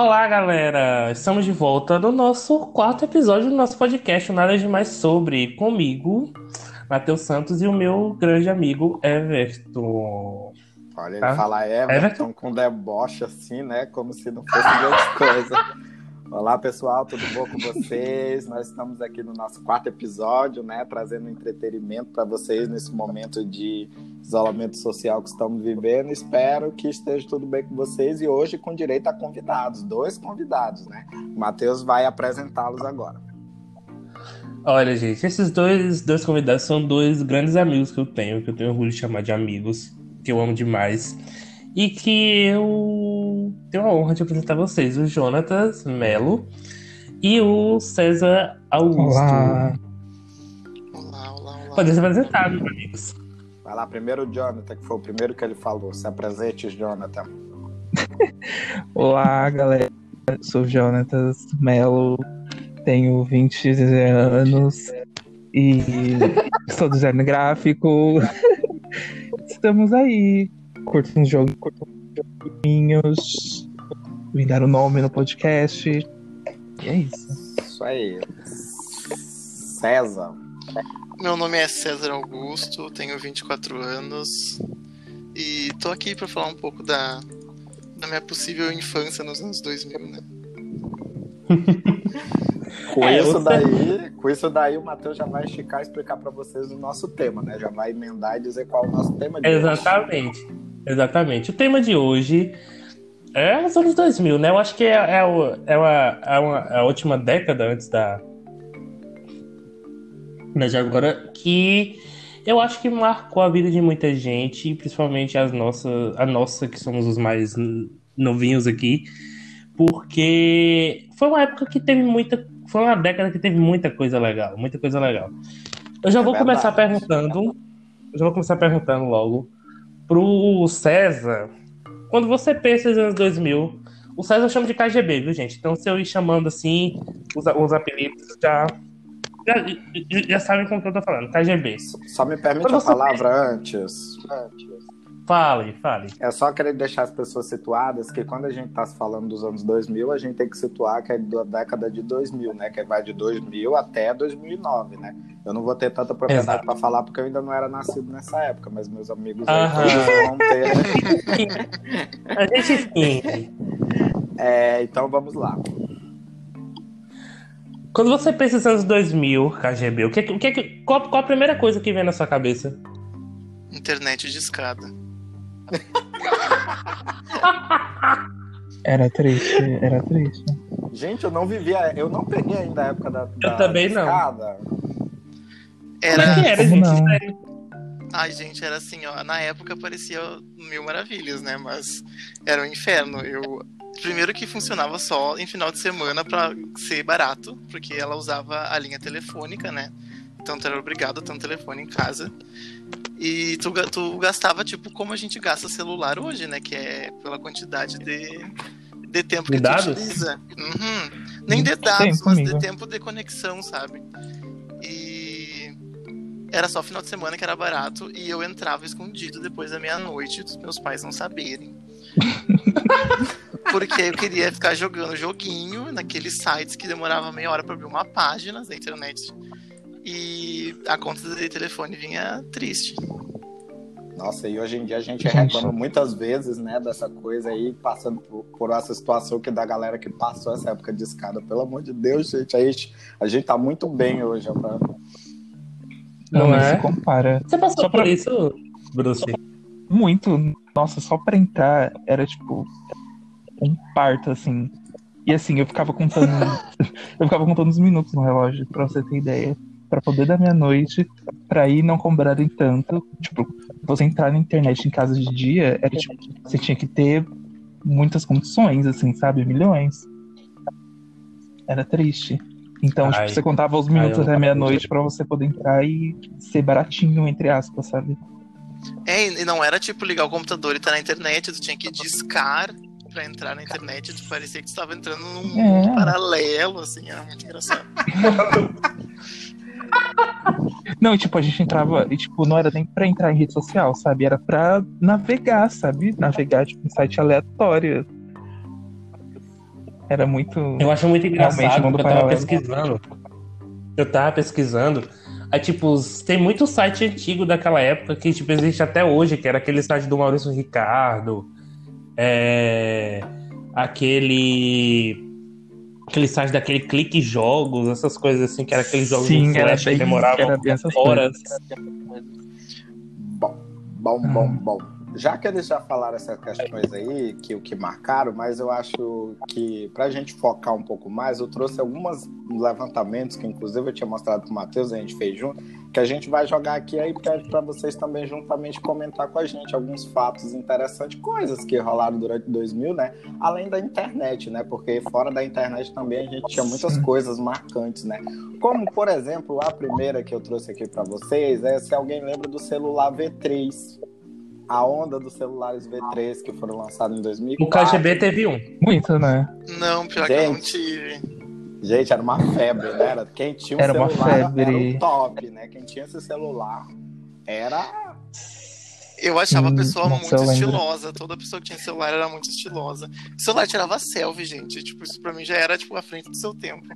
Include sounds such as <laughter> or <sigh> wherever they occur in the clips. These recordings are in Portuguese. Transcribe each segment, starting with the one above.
Olá, galera! Estamos de volta no nosso quarto episódio do nosso podcast, Nada de Mais Sobre, comigo, Matheus Santos e o meu grande amigo Everton. Olha, ele Tá? fala Everton, Everton? com deboche assim, né? Como se não fosse grande <laughs> coisa. Olá, pessoal, tudo bom com vocês? Nós estamos aqui no nosso quarto episódio, né? Trazendo entretenimento para vocês nesse momento de isolamento social que estamos vivendo. Espero que esteja tudo bem com vocês e hoje com direito a convidados, dois convidados, né? O Matheus vai apresentá-los agora. Olha, gente, esses dois, dois convidados são dois grandes amigos que eu tenho, que eu tenho orgulho de chamar de amigos, que eu amo demais. E que eu tenho a honra de apresentar a vocês, o Jonatas Melo e o César Augusto. Olá. Olá, olá, olá. Podem se apresentar, meus amigos. Vai lá, primeiro o Jonathan, que foi o primeiro que ele falou. Se apresente, Jonathan. <laughs> Olá, galera. Sou Jonatas Melo, tenho 20 anos e <laughs> sou design gráfico. <laughs> Estamos aí. Curto uns jogos, curto joguinhos. Me dar o nome no podcast. E é isso. Isso aí. César. Meu nome é César Augusto, tenho 24 anos e tô aqui pra falar um pouco da, da minha possível infância nos anos 2000, né? <laughs> Com É, isso daí, com isso daí o Matheus já vai esticar e explicar para vocês o nosso tema, né? Já vai emendar e dizer qual é o nosso tema de hoje. Exatamente. Exatamente. O tema de hoje é os anos 2000, né? Eu acho que é, é, o- é, uma, é, uma- é a última década antes da. De agora, que eu acho que marcou a vida de muita gente, principalmente as nossas, a nossa, que somos os mais novinhos aqui, porque foi uma época que teve muita. Foi uma década que teve muita coisa legal, muita coisa legal. Eu já É vou começar perguntando. Eu já vou começar perguntando logo pro César. Quando você pensa nos anos 2000, o César chama de KGB, viu, gente? Então, se eu ir chamando assim, os, os apelidos já, já, já sabem com o que eu tô falando. KGB. Só me permite a palavra antes. Fale, fale. É só querer deixar as pessoas situadas que quando a gente tá falando dos anos 2000, a gente tem que situar que é da década de 2000, né? Que vai de 2000 até 2009, né? Eu não vou ter tanta propriedade para falar porque eu ainda não era nascido nessa época, mas meus amigos vão <laughs> ter. A gente. É, então vamos lá. Quando você pensa nos anos 2000, KGB, o que, o que, qual, qual a primeira coisa que vem na sua cabeça? Internet de escada. Era triste, era triste. Gente, eu não vivia, eu não peguei ainda a época da, da também não. escada. Como Era. é que era, como gente? não? Ai, gente, era assim, ó. Na época parecia mil maravilhas, né? Mas era um inferno. Eu. Primeiro que funcionava só em final de semana pra ser barato, porque ela usava a linha telefônica, né? Então tu era obrigado a ter um telefone em casa. E tu, tu gastava, tipo, como a gente gasta celular hoje, né? Que é pela quantidade de, de tempo De que dados? tu utiliza. Uhum. Nem de Sim, dados, mas de tempo de conexão, sabe? E era só final de semana que era barato e eu entrava escondido depois da meia-noite dos meus pais não saberem. <laughs> Porque eu queria ficar jogando joguinho naqueles sites que demorava meia hora pra abrir uma página da internet. E a conta de telefone vinha triste. Nossa, e hoje em dia a gente Gente. reclama muitas vezes, né, dessa coisa aí, passando por, por essa situação que da galera que passou essa época de escada. Pelo amor de Deus, gente, a gente, a gente tá muito bem hoje. pra- Não, Não é? se compara. Você passou Só por pra- isso, Bruce? Muito. Nossa, só pra entrar era tipo um parto, assim. E assim, eu ficava contando. <laughs> eu ficava contando os minutos no relógio, pra você ter ideia. Pra poder dar meia-noite, pra ir não cobrarem tanto. Tipo, você entrar na internet em casa de dia, era tipo, você tinha que ter muitas condições, assim, sabe? Milhões. Era triste. Então, Ai. tipo, você contava os Ai, minutos eu até meia-noite pra você poder entrar e ser baratinho, entre aspas, sabe? É, e não era tipo ligar o computador e estar na internet, tu tinha que discar pra entrar na internet, tu parecia que tu estava entrando num mundo É. paralelo, assim, era muito engraçado. <laughs> Não, e, tipo, a gente entrava, e tipo, não era nem pra entrar em rede social, sabe? Era pra navegar, sabe? Navegar, tipo, em site aleatório. Era muito. Eu acho muito engraçado, eu tava pesquisando. Eu tava pesquisando. Aí, tipo, tem muito site antigo daquela época que, tipo, existe até hoje, que era aquele site do Maurício Ricardo. É... Aquele. Aquele site daquele clique jogos, essas coisas assim, que era aqueles jogos Sim, de flash que bem- demoravam bem essas horas. Bom, bom, bom, bom. Já que eles já falaram essas questões aí, que o que marcaram, mas eu acho que pra gente focar um pouco mais, eu trouxe alguns levantamentos que inclusive eu tinha mostrado pro Matheus, a gente fez junto, que a gente vai jogar aqui aí pede pra vocês também juntamente comentar com a gente alguns fatos interessantes, coisas que rolaram durante 2000, né? Além da internet, né? Porque fora da internet também a gente tinha muitas coisas marcantes, né? Como, por exemplo, a primeira que eu trouxe aqui pra vocês é se alguém lembra do celular V3. A onda dos celulares V3 que foram lançados em 2004. O KGB teve um. Muito, né? Não, pior que eu não Gente. tive. Gente, era uma febre, né? Era, quem tinha um Era uma celular era febre. o top, né? Quem tinha esse celular era. Eu achava a Hum, pessoa nossa, muito estilosa. Toda pessoa que tinha celular era muito estilosa. O celular tirava selfie, gente. Tipo, isso pra mim já era, tipo, à frente do seu tempo.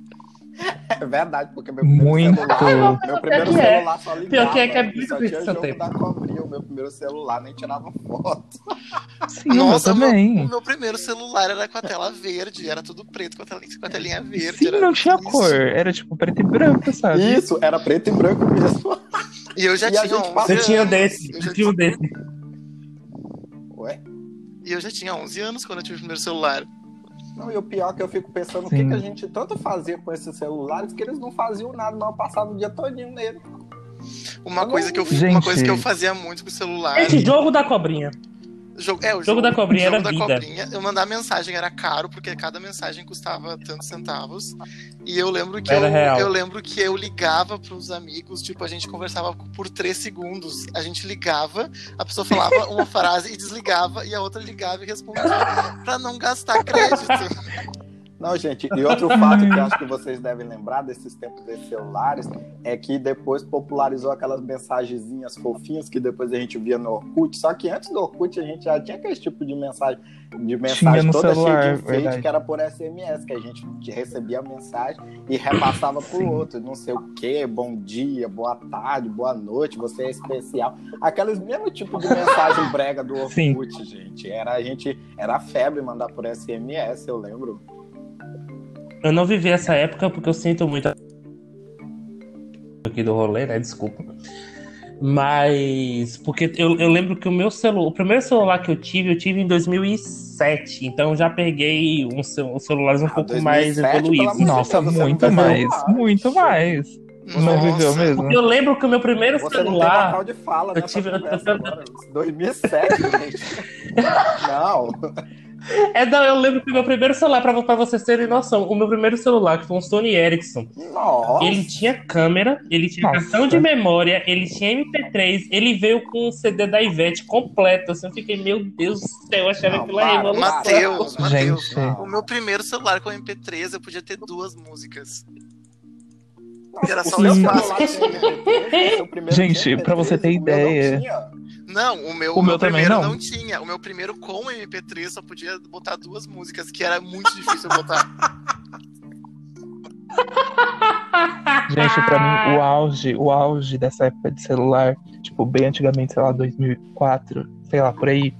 É verdade, porque meu primeiro Muito. celular. Meu primeiro que é. celular só ligava. Pior que é que é muito só tinha jogo tempo. da cobrinha. O meu primeiro celular nem tirava foto. Sim, Nossa, eu O também. meu primeiro celular era com a tela verde. Era tudo preto com a telinha, com a telinha verde. Sim, era não tinha isso. cor. Era tipo preto e branco, sabe? Isso, era preto e branco mesmo. E eu já E tinha gente 11 passa- Eu tinha um anos. desse. Eu já tinha um desse. Ué? E eu já tinha 11 anos quando eu tive o primeiro celular. Não, e o pior é que eu fico pensando o que, Sim. que a gente tanto fazia com esses celulares que eles não faziam nada, não passavam o dia todinho nele. Uma Eu coisa não- que eu, uma Gente. coisa que eu fazia muito com o celular. Esse jogo da cobrinha. Jogo, é, o Jogo da cobrinha jogo era da vida. cobrinha. Eu mandar mensagem era caro, porque cada mensagem custava tantos centavos. E eu lembro que Era eu, real. eu lembro que eu ligava pros amigos, tipo, a gente conversava por três segundos. A gente ligava, a pessoa falava <laughs> uma frase e desligava, e a outra ligava e respondia pra não gastar crédito. <laughs> Não, gente, e outro <laughs> fato que eu acho que vocês devem lembrar desses tempos desses celulares é que depois popularizou aquelas mensagenzinhas fofinhas que depois a gente via no Orkut. Só que antes do Orkut a gente já tinha aquele tipo de mensagem, de mensagem toda celular, cheia de enfeite, verdade. que era por SMS, que a gente recebia a mensagem e repassava pro Sim. outro. Não sei o que, bom dia, boa tarde, boa noite, você é especial. Aqueles mesmo tipo de mensagem brega do Sim. Orkut, gente. Era a gente, era febre mandar por SMS, eu lembro. Eu não vivi essa época porque eu sinto muito aqui do rolê, né? Desculpa. Mas porque eu, eu lembro que o meu celular, o primeiro celular que eu tive, eu tive em 2007. Então eu já peguei uns cel- uns celulares um Ah, pouco 2007, mais evoluídos. Nossa, Deus, muito mais. mais. Muito mais. Não viveu mesmo? Eu lembro que o meu primeiro Você não tem celular. local de fala, eu né? tive- eu- eu- 2007, gente. <laughs> Não. É, não, eu lembro que o meu primeiro celular, pra, pra vocês terem noção, o meu primeiro celular, que foi um Sony Ericsson, Nossa. ele tinha câmera, ele tinha Nossa. cartão de memória, ele tinha MP3, ele veio com um CD da Ivete completo. Assim, eu fiquei, meu Deus do céu, eu achava aquilo para, revolução. Matheus, Matheus. O meu primeiro celular com MP3 eu podia ter duas músicas. Nossa, Era o só seu isso. celular tinha MP3, o seu primeiro Gente, pra você ter MP3, o meu não ideia. Não, o meu, O meu meu também primeiro não. não. tinha. O meu primeiro com MP3 só podia botar duas músicas, que era muito difícil botar. <laughs> Gente, pra mim, o auge, o auge dessa época de celular, tipo, bem antigamente, sei lá, 2004, sei lá, por aí,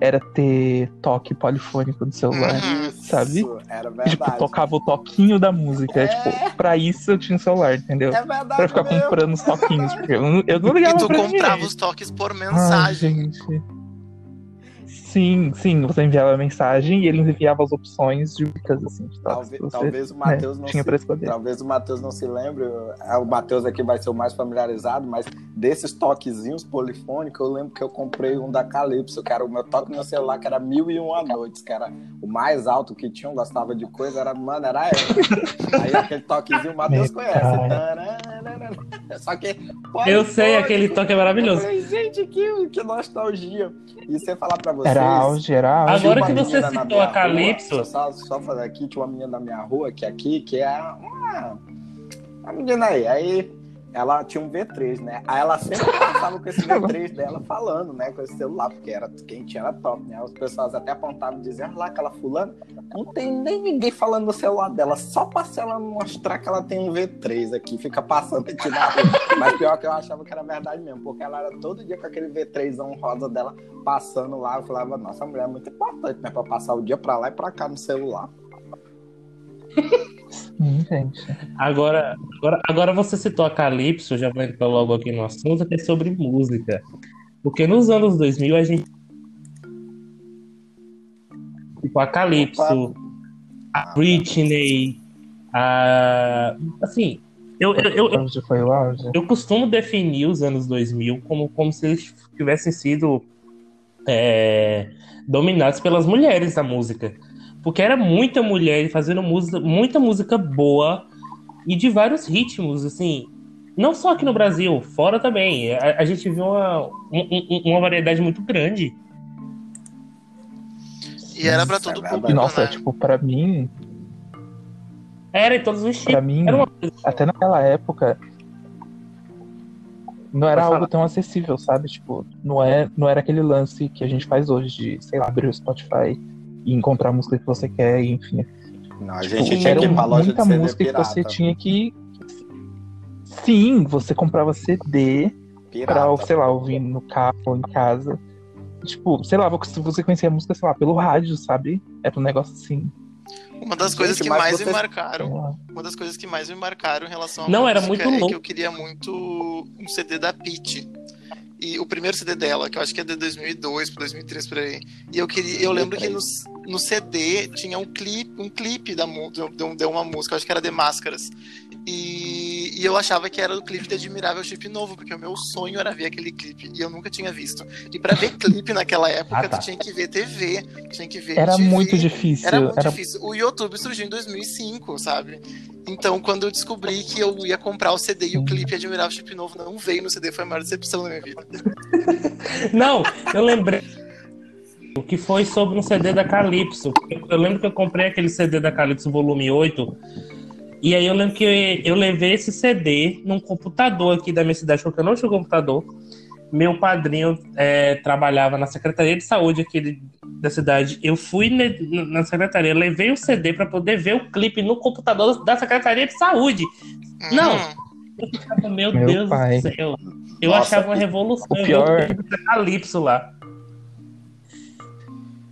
era ter toque polifônico do celular. Uhum. Isso, Sabe? Era E, verdade. tipo, tocava o toquinho da música. É. Tipo, pra isso eu tinha um celular, entendeu? É verdade Pra ficar mesmo. comprando os toquinhos, porque eu não, eu não ligava E tu pra comprava ninguém. os toques por Ai, mensagem. gente. Sim, sim, você enviava a mensagem e ele enviava as opções de dicas, assim, de Talvez, você talvez o Matheus não tinha se. Talvez o Matheus não se lembre, é, o Matheus aqui vai ser o mais familiarizado, mas desses toquezinhos polifônicos, eu lembro que eu comprei um da Calypso, que era o meu toque no meu celular, que era Mil e Uma Noites, que era o mais alto que tinha, eu gostava de coisa, era, mano, era ela. Aí aquele toquezinho o Matheus conhece. Só que. Eu sei, aquele toque é maravilhoso. Falei, gente, que, que nostalgia. E você falar pra vocês. Era era auge. Agora que você citou a Calypso- rua, só, só fazer aqui, tinha uma menina na minha rua, que é aqui, que é uma, uma menina aí. Aí ela tinha um V3, né? Aí ela sempre passava com esse V3 dela falando, né? Com esse celular, porque era, tinha era top, né? Os pessoas até apontavam e diziam, "Ah lá, aquela fulana, não tem nem ninguém falando no celular dela, só pra ela mostrar que ela tem um V3 aqui, fica passando aqui na rua. Mas pior que eu achava que era verdade mesmo, porque ela era todo dia com aquele V3zão rosa dela passando lá. Eu falava, nossa, a mulher é muito importante, né? Pra passar o dia pra lá e pra cá no celular. Gente. Agora, agora, agora você citou a Calypso, já vou entrar logo aqui no assunto, que é sobre música. Porque nos anos 2000 a gente. Tipo, a Calypso, a Britney, a. Assim, eu, eu, eu, eu costumo definir os anos 2000 como, como se eles tivessem sido é, dominados pelas mulheres da música. Porque era muita mulher fazendo música, muita música boa e de vários ritmos, assim. Não só aqui no Brasil, fora também. A, a gente viu uma, um- um- uma variedade muito grande. E era pra todo público, E, nossa, né? tipo, pra mim, Era em todos os pra tipos. mim, Era uma até naquela época, não era algo tão acessível, sabe? Tipo, não, é, não era aquele lance que a gente faz hoje de, sei lá, abrir o Spotify e encontrar a música que você quer, e, enfim. Não, a Tipo, gente tinha era que ir pra loja muita de CD música pirata. que você tinha que. Sim, você comprava CD pra, Pirata. sei lá, ouvir no carro ou em casa. Tipo, sei lá, você você conhecia a música, sei lá, pelo rádio, sabe? Era um negócio assim. Uma das Gente, coisas que mais você- me marcaram, uma das coisas que mais me marcaram em relação à Não, era música muito é louco. que eu queria muito um CD da Pitty. E o primeiro CD dela, que eu acho que é de 2002 para 2003 por aí. E eu queria, eu lembro que no, no CD tinha um clipe, um clipe da de, de- uma música, acho que era de Máscaras. E, e eu achava que era o clipe de Admirável Chip Novo, porque o meu sonho era ver aquele clipe e eu nunca tinha visto. E pra ver clipe naquela época, Ah, tá. tu tinha que ver TV, tinha que ver Era MTV. muito difícil. Era muito Era difícil. O YouTube surgiu em 2005, sabe? Então, quando eu descobri que eu ia comprar o CD e o clipe Admirável Chip Novo não veio no CD, foi a maior decepção da minha vida. <laughs> Não, eu lembrei o que foi sobre um CD da Calypso. Eu lembro que eu comprei aquele CD da Calypso volume 8. E aí eu lembro que eu levei esse CD num computador aqui da minha cidade, porque eu não tinha computador. Meu padrinho é, trabalhava na Secretaria de Saúde aqui de- da cidade. Eu fui ne- na secretaria, levei o CD para poder ver o clipe no computador da Secretaria de Saúde. Não. Hum, Meu, Meu Deus pai. do céu. Eu Nossa, achava uma revolução. o eu pior- da Calypso lá.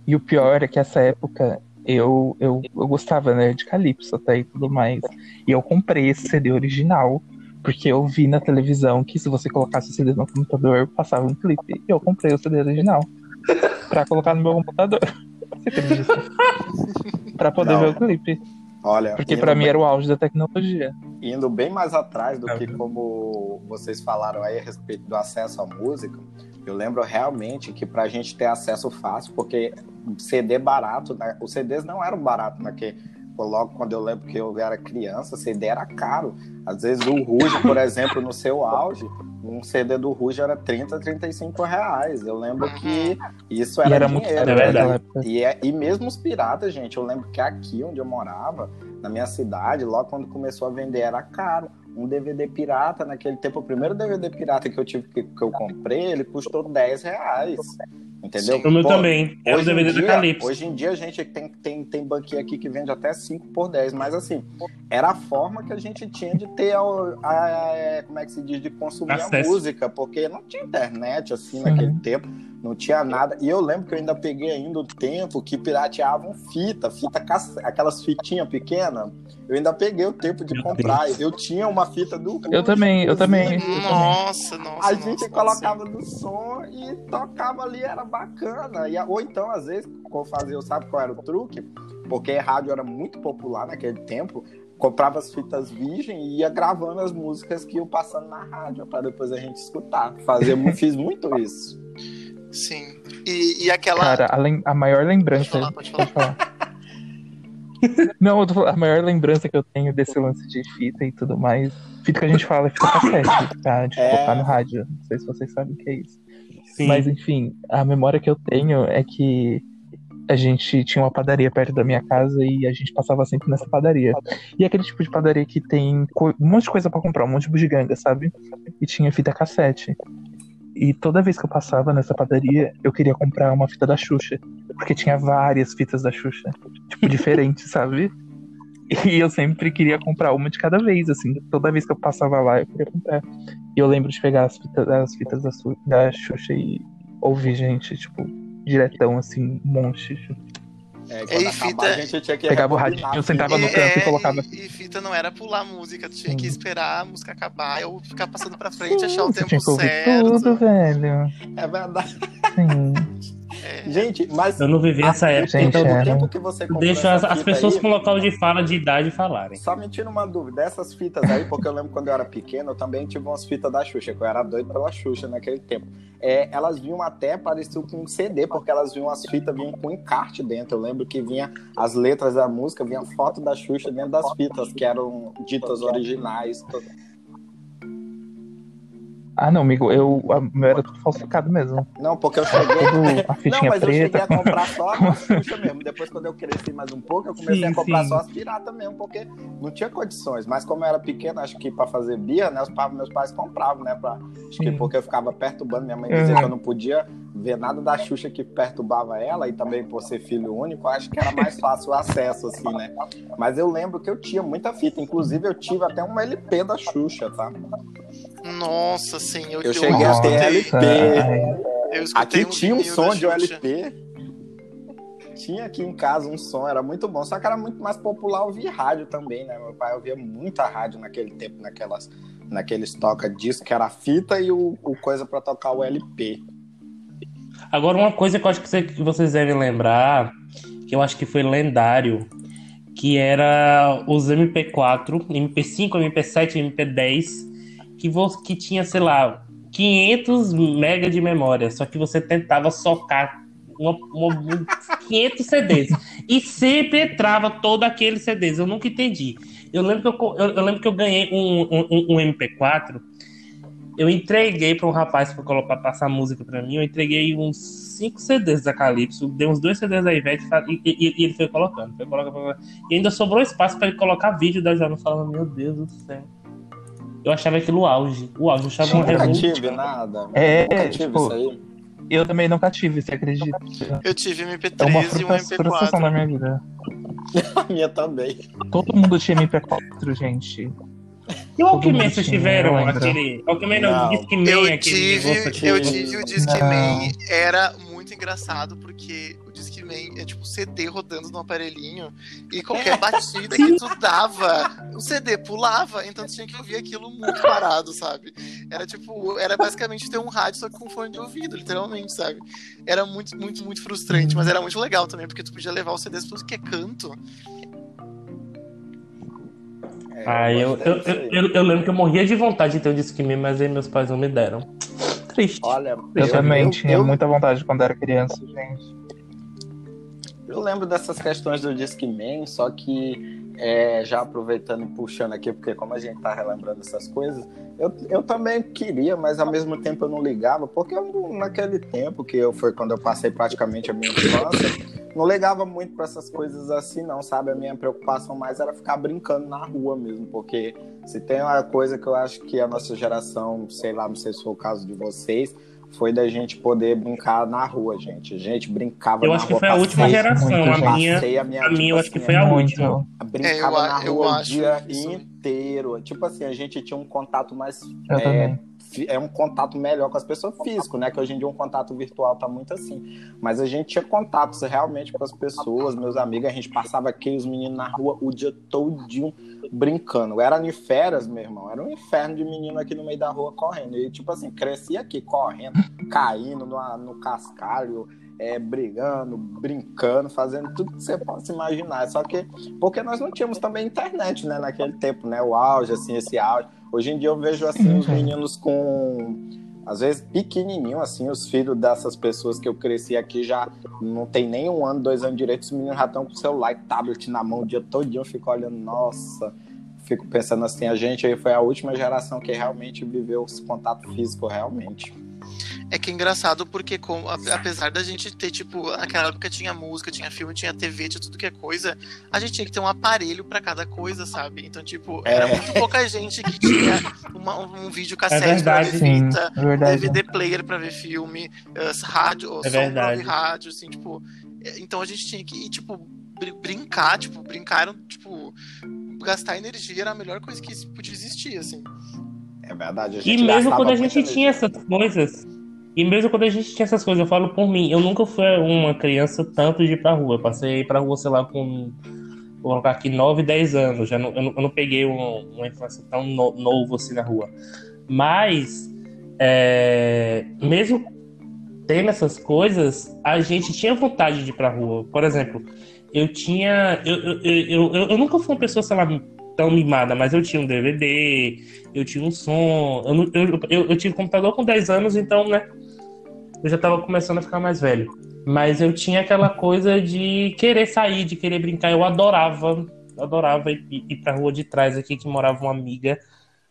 E o pior é que essa época eu, eu, eu gostava, né, de Calypso até e tudo mais. E eu comprei esse CD original, porque eu vi na televisão que se você colocasse o CD no computador, passava um clipe. E eu comprei o CD original <laughs> pra colocar no meu computador. Você acredita? pra poder Não. ver o clipe. Olha, Porque pra mim bem- era o auge da tecnologia. indo bem mais atrás do Ah, que viu? como vocês falaram aí a respeito do acesso à música, eu lembro realmente que pra gente ter acesso fácil, porque CD barato, né? os CDs não eram baratos naquele. Logo quando eu lembro que eu era criança, CD era caro. Às vezes o Ruge, por <coughs> exemplo, no seu auge, um CD do Ruge era 30, 35 reais. Eu lembro que isso E era, era muito dinheiro. caro é naquela época. E, é- e mesmo os piratas, gente, eu lembro que aqui onde eu morava, na minha cidade, logo quando começou a vender era caro. Um DVD pirata, naquele tempo, o primeiro DVD pirata que eu tive que, que eu comprei, ele custou 10 reais. Entendeu? Sim. O meu também. Era o DVD dia, Calypso. hoje em dia a gente tem, tem, tem banquinho aqui que vende até 5 por 10, mas assim, era a forma que a gente tinha de ter a, a- a- como é que se diz, de consumir Acesso. a música, porque não tinha internet assim Sim. naquele tempo, não tinha nada. E eu lembro que eu ainda peguei ainda o tempo que pirateavam fita, fita aquelas fitinhas pequenas. Eu ainda peguei o tempo de Meu comprar. Eu tinha uma fita do Ruge, Eu também, eu também. Nossa, nossa. A nossa, gente nossa. colocava no som e tocava ali, era bacana. E, ou então, às vezes, fazia, eu sabe qual era o truque? Porque rádio era muito popular naquele tempo. Comprava as fitas virgem e ia gravando as músicas que iam passando na rádio para depois a gente escutar. Fazia, fiz muito isso. Sim. E, e aquela. Cara, a, lem- a maior pode lembrança. falar, pode falar. Pode falar. <laughs> Não, eu tô falando, a maior lembrança que eu tenho desse lance de fita e tudo mais. Fita que a gente fala é fita cassete, tá? De É. tocar no rádio. Não sei se vocês sabem o que é isso. Sim. Mas enfim, a memória que eu tenho é que a gente tinha uma padaria perto da minha casa e a gente passava sempre nessa padaria. E é aquele tipo de padaria que tem um monte de coisa para comprar, um monte de bugiganga, sabe? E tinha fita cassete. E toda vez que eu passava nessa padaria, eu queria comprar uma fita da Xuxa. Porque tinha várias fitas da Xuxa. Tipo, <laughs> diferentes, sabe? E eu sempre queria comprar uma de cada vez, assim. Toda vez que eu passava lá, eu queria comprar. E eu lembro de pegar as fitas, as fitas da, da Xuxa e ouvir gente, tipo, diretão, assim, um monte. É, quando E fita- a gente tinha que Pegava o radinho, sentava no canto e colocava- E, e fita não era pular a música, tu tinha que Sim. esperar a música acabar ou ficar passando pra frente, achar o tempo tinha que ouvir certo. tudo, velho. É verdade. Sim. <laughs> É. Gente, mas Eu não vivi essa época, Gente, então era. tempo que você deixa as, as pessoas aí, com local de fala de idade falarem. Só me tira uma dúvida, dessas fitas aí, porque eu lembro quando eu era pequeno, eu também tive umas fitas da Xuxa, que eu era doido pela Xuxa naquele tempo. É, elas vinham até parecido com um CD, porque elas vinham, as fitas vinham com encarte dentro. Eu lembro que vinha as letras da música, vinha foto da Xuxa dentro das fitas, que eram ditas originais. Ah, não, amigo, eu, a, meu era tudo falsificado mesmo. Não, porque eu cheguei. Tudo a Não, fitinha mas eu cheguei preta. a comprar só a <laughs> Xuxa mesmo. Depois, quando eu cresci mais um pouco, eu comecei Sim, a comprar sim. só as piratas mesmo, porque não tinha condições. Mas como eu era pequeno, acho que pra fazer bia, né, os meus pais compravam, né? Pra, acho que porque eu ficava perturbando. Minha mãe dizia Uhum. que eu não podia ver nada da Xuxa que perturbava ela, e também por ser filho único, acho que era mais fácil o acesso, assim, né? Mas eu lembro que eu tinha muita fita. Inclusive, eu tive até um LP da Xuxa, tá? Nossa, sim, eu, Eu cheguei a ter LP. Eu Aqui um tinha um som de Xuxa. OLP. Tinha aqui em casa um som, era muito bom. Só que era muito mais popular ouvir rádio também, né? Meu pai ouvia muita rádio naquele tempo, naquelas, naqueles toca-disco, que era a fita e o, o coisa pra tocar o LP. Agora, uma coisa que eu acho que você- vocês devem lembrar, que eu acho que foi lendário, que era os MP4, MP5, MP7, MP10, que, vo- que tinha, sei lá, 500 mega de memória, só que você tentava socar uma, uma- <laughs> 500 CDs. E sempre entrava todo aqueles CDs. Eu nunca entendi. Eu lembro que eu, eu, eu lembro que eu ganhei um, um, um MP4 eu entreguei para um rapaz para colocar passar música para mim. Eu entreguei uns 5 CDs da Calypso, dei uns dois CDs da Ivete e, e- e ele foi colocando, foi colocando, foi colocando. E ainda sobrou espaço para ele colocar vídeo da Joana falando: Meu Deus do céu. Eu achava aquilo auge. O auge, eu achava uma Sim, Nunca tive nada. É, Nunca tive tipo, isso aí. eu também nunca tive, você acredita? Eu tive É uma MP3 e um frustra- frustração MP4. na minha vida. <laughs> A minha também. Todo mundo tinha MP4, gente. E o Alckmin, mundo vocês tiveram eu lembro. aquele. Alckmin Não. não, Discman, Eu aquele tive, eu tive o Discman, Não. era muito engraçado porque o Discman é tipo CD rodando no aparelhinho e qualquer batida que tu dava, o CD pulava, então tu tinha que ouvir aquilo muito parado, sabe? Era tipo, era basicamente ter um rádio só que com fone de ouvido, literalmente, sabe? Era muito, muito, muito frustrante, mas era muito legal também, porque tu podia levar os CDs pra tudo que é canto. É, Ah, eu, eu, disso aí. eu, eu lembro que eu morria de vontade de ter um Discman, mas aí meus pais não me deram. Triste. Olha, Eu, também eu- tinha eu- muita vontade quando era criança, gente. Eu lembro dessas questões do Discman, só que é, já aproveitando e puxando aqui, porque como a gente tá relembrando essas coisas, eu, eu também queria, mas ao mesmo tempo eu não ligava, porque eu, naquele tempo, que eu, foi quando eu passei praticamente a minha infância, não ligava muito para essas coisas assim, não, sabe? A minha preocupação mais era ficar brincando na rua mesmo, porque se tem uma coisa que eu acho que a nossa geração, sei lá, não sei se foi o caso de vocês, foi da gente poder brincar na rua, gente. A gente brincava Eu na acho que rua. foi a última geração. muito, A minha, a minha, a minha tipo eu acho que assim, foi a Muito. última. Brincava É, eu a- na eu rua o acho dia isso. inteiro. Tipo assim, a gente tinha um contato mais. Eu é, é um contato melhor com as pessoas físico, né? Que hoje em dia um contato virtual tá muito assim. Mas a gente tinha contatos realmente com as pessoas, meus amigos, a gente passava aqui os meninos na rua o dia todinho brincando. Era em férias, meu irmão. Era um inferno de menino aqui no meio da rua correndo. E tipo assim, crescia aqui correndo, caindo no, no cascalho. é, brigando, brincando, fazendo tudo que você possa imaginar. Só que porque nós não tínhamos também internet, né, naquele tempo, né, o auge, assim, esse auge. Hoje em dia eu vejo assim os meninos com às vezes pequenininho, assim, os filhos dessas pessoas que eu cresci aqui já não tem nem um ano, dois anos direito, os meninos já estão com celular e tablet na mão o dia todo eu fico olhando, nossa, fico pensando assim, a gente aí foi a última geração que realmente viveu esse contato físico realmente. É que é engraçado porque, com, apesar da gente ter, tipo, naquela época tinha música, tinha filme, tinha TV, tinha tudo que é coisa, a gente tinha que ter um aparelho para cada coisa, sabe? Então, tipo, era é. muito pouca gente que tinha uma, um vídeo cassete é verdade, pra ver fita, é DVD player pra ver filme, uh, rádio, é som pra ouvir rádio, assim, tipo. É, então a gente tinha que ir, tipo, br brincar, tipo, brincaram, tipo, gastar energia era a melhor coisa que podia existir, assim. É verdade. e mesmo quando a gente tinha essas coisas, e mesmo quando a gente tinha essas coisas, eu falo por mim, eu nunca fui uma criança tanto de ir pra rua. Eu passei pra rua, sei lá, com. Vou colocar aqui 9, 10 anos. Já não, eu, não, eu não peguei uma, uma infância tão no, novo assim na rua. Mas, é, mesmo tendo essas coisas, a gente tinha vontade de ir pra rua. Por exemplo, eu tinha. Eu, eu, eu, eu, eu nunca fui uma pessoa, sei lá, tão mimada, mas eu tinha um DVD, eu tinha um som. Eu, eu, eu, eu tive computador com 10 anos, então, né? Eu já tava começando a ficar mais velho. Mas eu tinha aquela coisa de querer sair, de querer brincar. Eu adorava, adorava ir, ir pra rua de trás aqui, que morava uma amiga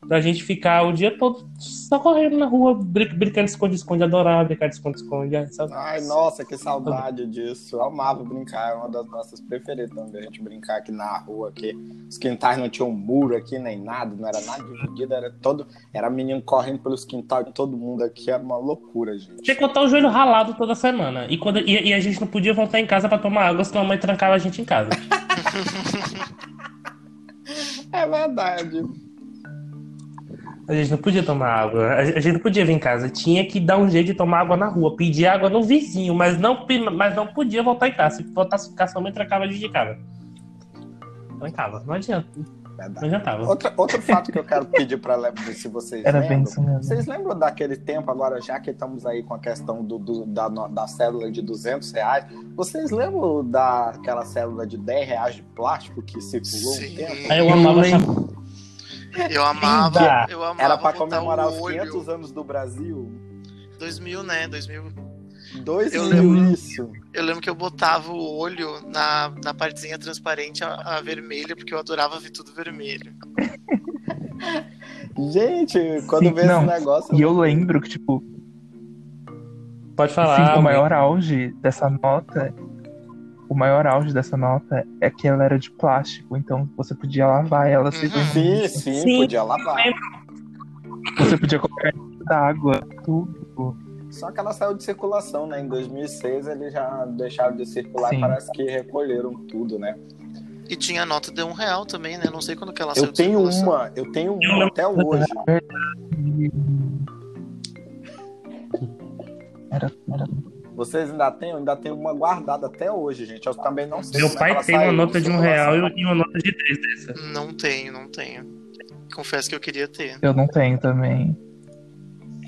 pra gente ficar o dia todo só correndo na rua, brin brincando de esconde-esconde, adorava brincar de esconde-esconde. Ai, nossa, que saudade disso. Eu amava brincar, é uma das nossas preferidas também, a gente brincar aqui na rua, aqui. Os quintais não tinham muro aqui, nem nada, não era nada dividido, era todo. Era menino correndo pelos quintais de todo mundo aqui, era uma loucura, gente. Tinha que botar o joelho ralado toda semana. E, quando, e, e a gente não podia voltar em casa para tomar água, senão a mãe trancava a gente em casa. <laughs> é verdade. A gente não podia tomar água. A gente não podia vir em casa. Tinha que dar um jeito de tomar água na rua. Pedir água no vizinho, mas não, mas não podia voltar em casa. Se voltasse em casa, mãe trancava a gente de casa. Trancava. Não adianta. Não adiantava. Outra, outro fato que eu quero pedir para ver se vocês Era lembram. Bem isso mesmo. Vocês lembram daquele tempo, agora já que estamos aí com a questão do, do da, da célula de 200 reais, vocês lembram daquela célula de 10 reais de plástico que circulou Sim. um tempo? Aí eu amava eu amava, eu amava Era pra comemorar os 500 anos do Brasil. 2000, né? 2000. 2000, eu lembro, isso. Eu lembro que eu botava o olho na, na partezinha transparente, a, a vermelha, porque eu adorava ver tudo vermelho. <laughs> Gente, quando Sim, vê esse negócio. E eu lembro que, tipo. Pode falar. Sim, o maior auge dessa nota o maior auge dessa nota é que ela era de plástico, então você podia lavar ela uhum. sim, sim, sim, podia lavar. Você podia colocar água, tudo. Só que ela saiu de circulação, né? Em 2006 eles já deixaram de circular sim. e parece que recolheram tudo, né? E tinha nota de um real também, né? Não sei quando que ela saiu Eu tenho uma, eu tenho uma até hoje. Era, era vocês ainda têm? Eu ainda tenho uma guardada até hoje, gente. Eu também não sei. Meu pai tem uma nota de um real e uma nota de três dessa. Não tenho, não tenho. Confesso que eu queria ter. Eu não tenho também.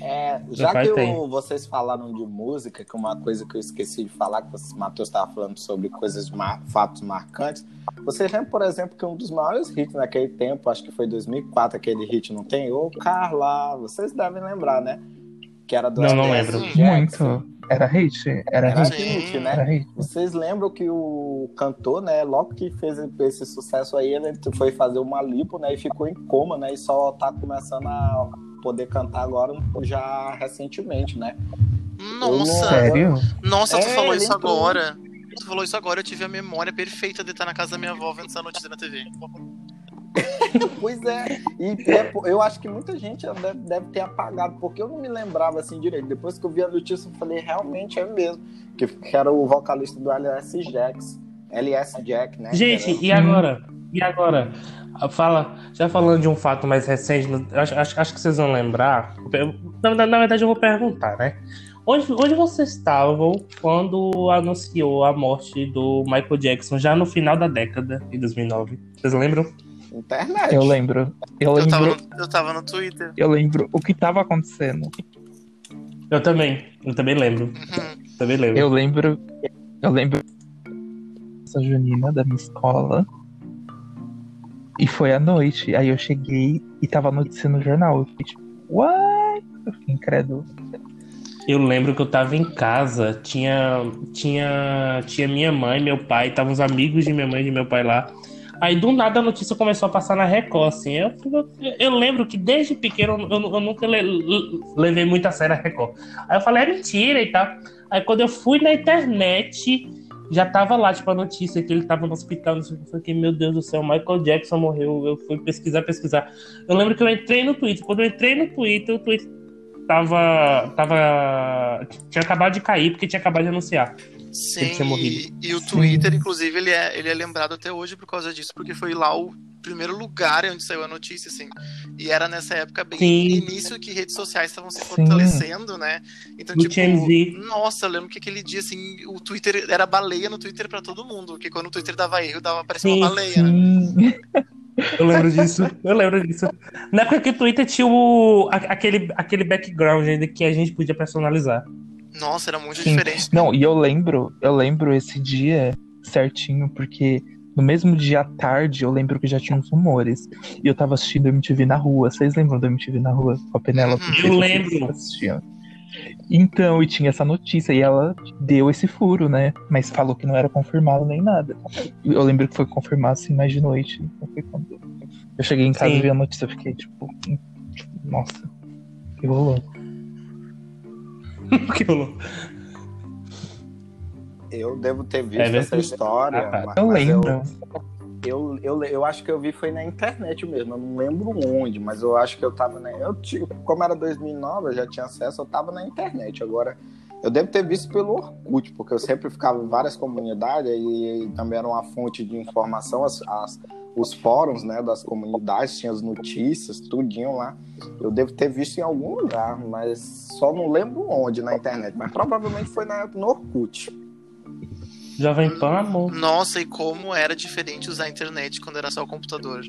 É, já que eu, vocês falaram de música, que é uma coisa que eu esqueci de falar, que o Matheus estava falando sobre coisas, mar, fatos marcantes. Vocês lembram, por exemplo, que um dos maiores hits naquele tempo, acho que foi 2004, aquele hit, não tem? Ô, Carla, vocês devem lembrar, né? Que era do Não, não lembro. Muito. Era hit? Era, era hit, hit né? Era hit. Vocês lembram que o cantor, né, logo que fez esse sucesso aí, ele foi fazer uma lipo, né, e ficou em coma, né, e só tá começando a poder cantar agora já recentemente, né? Nossa! Sério? Nossa, tu é, falou isso entrou... agora. Tu falou isso agora, eu tive a memória perfeita de estar na casa da minha avó vendo essa notícia na TV. <laughs> pois é. E é, eu acho que muita gente deve, deve, ter apagado, porque eu não me lembrava assim direito. Depois que eu vi a notícia, eu falei, realmente é mesmo. Que, que era o vocalista do LS Jax. LS Jack, né? Gente, era... e agora? E agora? Fala, já falando de um fato mais recente, acho, acho, acho que vocês vão lembrar. Na, na, na, verdade, eu vou perguntar, né? Onde, onde vocês estavam quando anunciou a morte do Michael Jackson, já no final da década, de 2009? Vocês lembram? Internet. Eu lembro. Eu, lembro. Tava no, eu tava no Twitter. Eu lembro o que tava acontecendo. Eu também. Eu também lembro. Uhum. Também lembro. Eu lembro. Eu lembro essa junina da minha escola. E foi à noite. Aí eu cheguei e tava noticiando no jornal. Eu fiquei tipo, what? Eu fiquei incrédulo. Eu lembro que eu tava em casa, tinha, tinha, tinha minha mãe, meu pai, estavam os amigos de minha mãe e de meu pai lá. Aí do nada a notícia começou a passar na Record, assim. Eu, eu lembro que desde pequeno eu, eu nunca le, levei muito a sério a Record. Aí eu falei, é mentira e tal. Aí quando eu fui na internet, já tava lá, tipo, a notícia que ele tava no hospital, não sei o que. Eu falei, meu Deus do céu, Michael Jackson morreu. Eu fui pesquisar, pesquisar. Eu lembro que eu entrei no Twitter. Quando eu entrei no Twitter, o Twitter tava. tava. tinha acabado de cair, porque tinha acabado de anunciar. Sim, e, e, o Twitter, inclusive, ele é, ele é lembrado até hoje por causa disso, porque foi lá o primeiro lugar onde saiu a notícia, assim. E era nessa época bem Sim. início que redes sociais estavam se fortalecendo, Sim. né? Então, o tipo, nossa, eu lembro que aquele dia, assim, o Twitter era baleia no Twitter para todo mundo, porque quando o Twitter dava erro, dava parecia uma baleia, né? <laughs> Eu lembro disso, eu lembro disso. Na época que o Twitter tinha o, aquele, aquele background ainda que a gente podia personalizar. Nossa, era muito Sim. diferente. Não, e eu lembro, eu lembro esse dia certinho, porque no mesmo dia à tarde eu lembro que já tinha uns rumores. E eu tava assistindo MTV na rua. Vocês lembram do MTV na rua? Com a Penélope? Uhum. Eu lembro. Então, e tinha essa notícia, e ela deu esse furo, né? Mas falou que não era confirmado nem nada. Eu lembro que foi confirmado assim mais de noite. Então foi quando eu cheguei em casa Sim. e vi a notícia, eu fiquei tipo, nossa, que rolou. <laughs> Eu devo ter visto é, essa história. Ah, tá. mas, eu lembro. Eu, eu, eu, eu, acho que eu vi foi na internet mesmo. Eu não lembro onde, mas eu acho que eu tava. Na, eu, como era 2009, eu já tinha acesso, eu tava na internet. Agora, eu devo ter visto pelo Orkut, porque eu sempre ficava em várias comunidades e, e também era uma fonte de informação. As, as, os fóruns né, das comunidades, tinha as notícias, tudinho lá. Eu devo ter visto em algum lugar, mas só não lembro onde na internet. Mas provavelmente foi na, no Orkut. Jovem Pan, amor. Nossa, e como era diferente usar a internet quando era só o computador.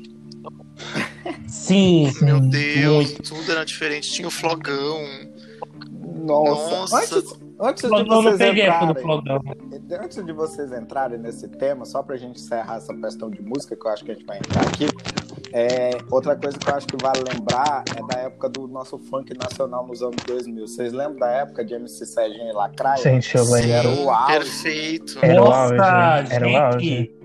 Sim. Meu Deus, muito. tudo era diferente. Tinha o flogão. Nossa. Nossa. Antes, Antes de vocês entrarem, antes de vocês entrarem nesse tema, só pra gente encerrar essa questão de música, que eu acho que a gente vai entrar aqui, é, outra coisa que eu acho que vale lembrar é da época do nosso funk nacional nos anos 2000. Vocês lembram da época de MC Serginho e Lacraia? Gente, eu lembro. Era o auge. Perfeito. Era o auge. Era o auge.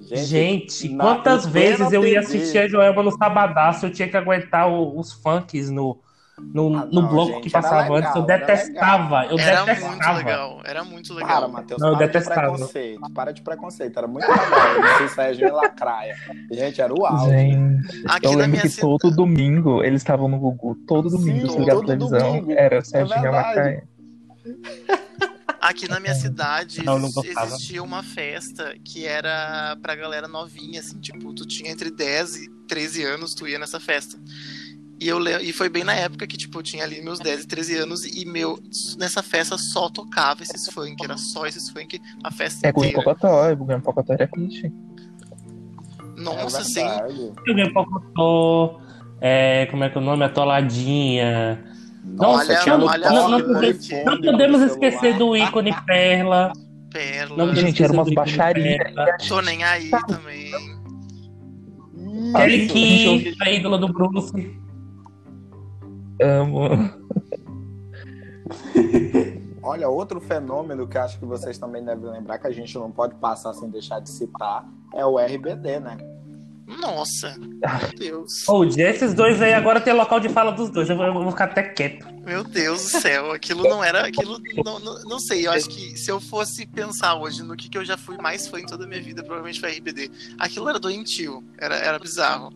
Gente, gente quantas vezes eu ia assistir a Joelma no Sabadaço, eu tinha que aguentar os funks no, no, ah, no não, bloco gente, que passava legal, antes, eu detestava. Eu era detestava. muito legal, era muito legal. Para, Matheus, para eu detestava. de preconceito. Para de preconceito, era muito legal. Sérgio e Lacraia. Gente, era o auge. Gente, Aqui eu lembro que cidade... todo domingo eles estavam no Gugu. Todo domingo, Sim, a televisão, domingo. era o Sérgio é e Lacraia. Aqui na minha cidade não, não existia uma festa que era pra galera novinha, assim, tipo, tu tinha entre 10 e 13 anos, tu ia nessa festa. E, eu, e foi bem na época que, tipo, eu tinha ali meus 10, 13 anos e meu, nessa festa só tocava esses funk, era só esses funk a festa é, inteira. É, o Pocotó, o Guilherme Pocotó era hit. Nossa, é sim. O Guilherme Pocotó, é, como é que é o nome? Atoladinha. Nossa, olha, tinha olha, não, não, podemos, não podemos esquecer do ícone Perla. Perla. Não, gente, era umas baixarias. Tô nem aí também. Kelly Key, a ídola do Bruce. Amo. <laughs> Olha, outro fenômeno que acho que vocês também devem lembrar, que a gente não pode passar sem deixar de citar, é o RBD, né? Nossa, meu <laughs> Deus. Ô, oh, esses dois aí agora tem local de fala dos dois. Eu vou, eu vou, ficar até quieto. Meu Deus do céu, aquilo não era. Aquilo. Não, não, não, sei, eu acho que se eu fosse pensar hoje no que, que eu já fui mais fã em toda a minha vida, provavelmente foi RBD. Aquilo era doentio, era, era bizarro.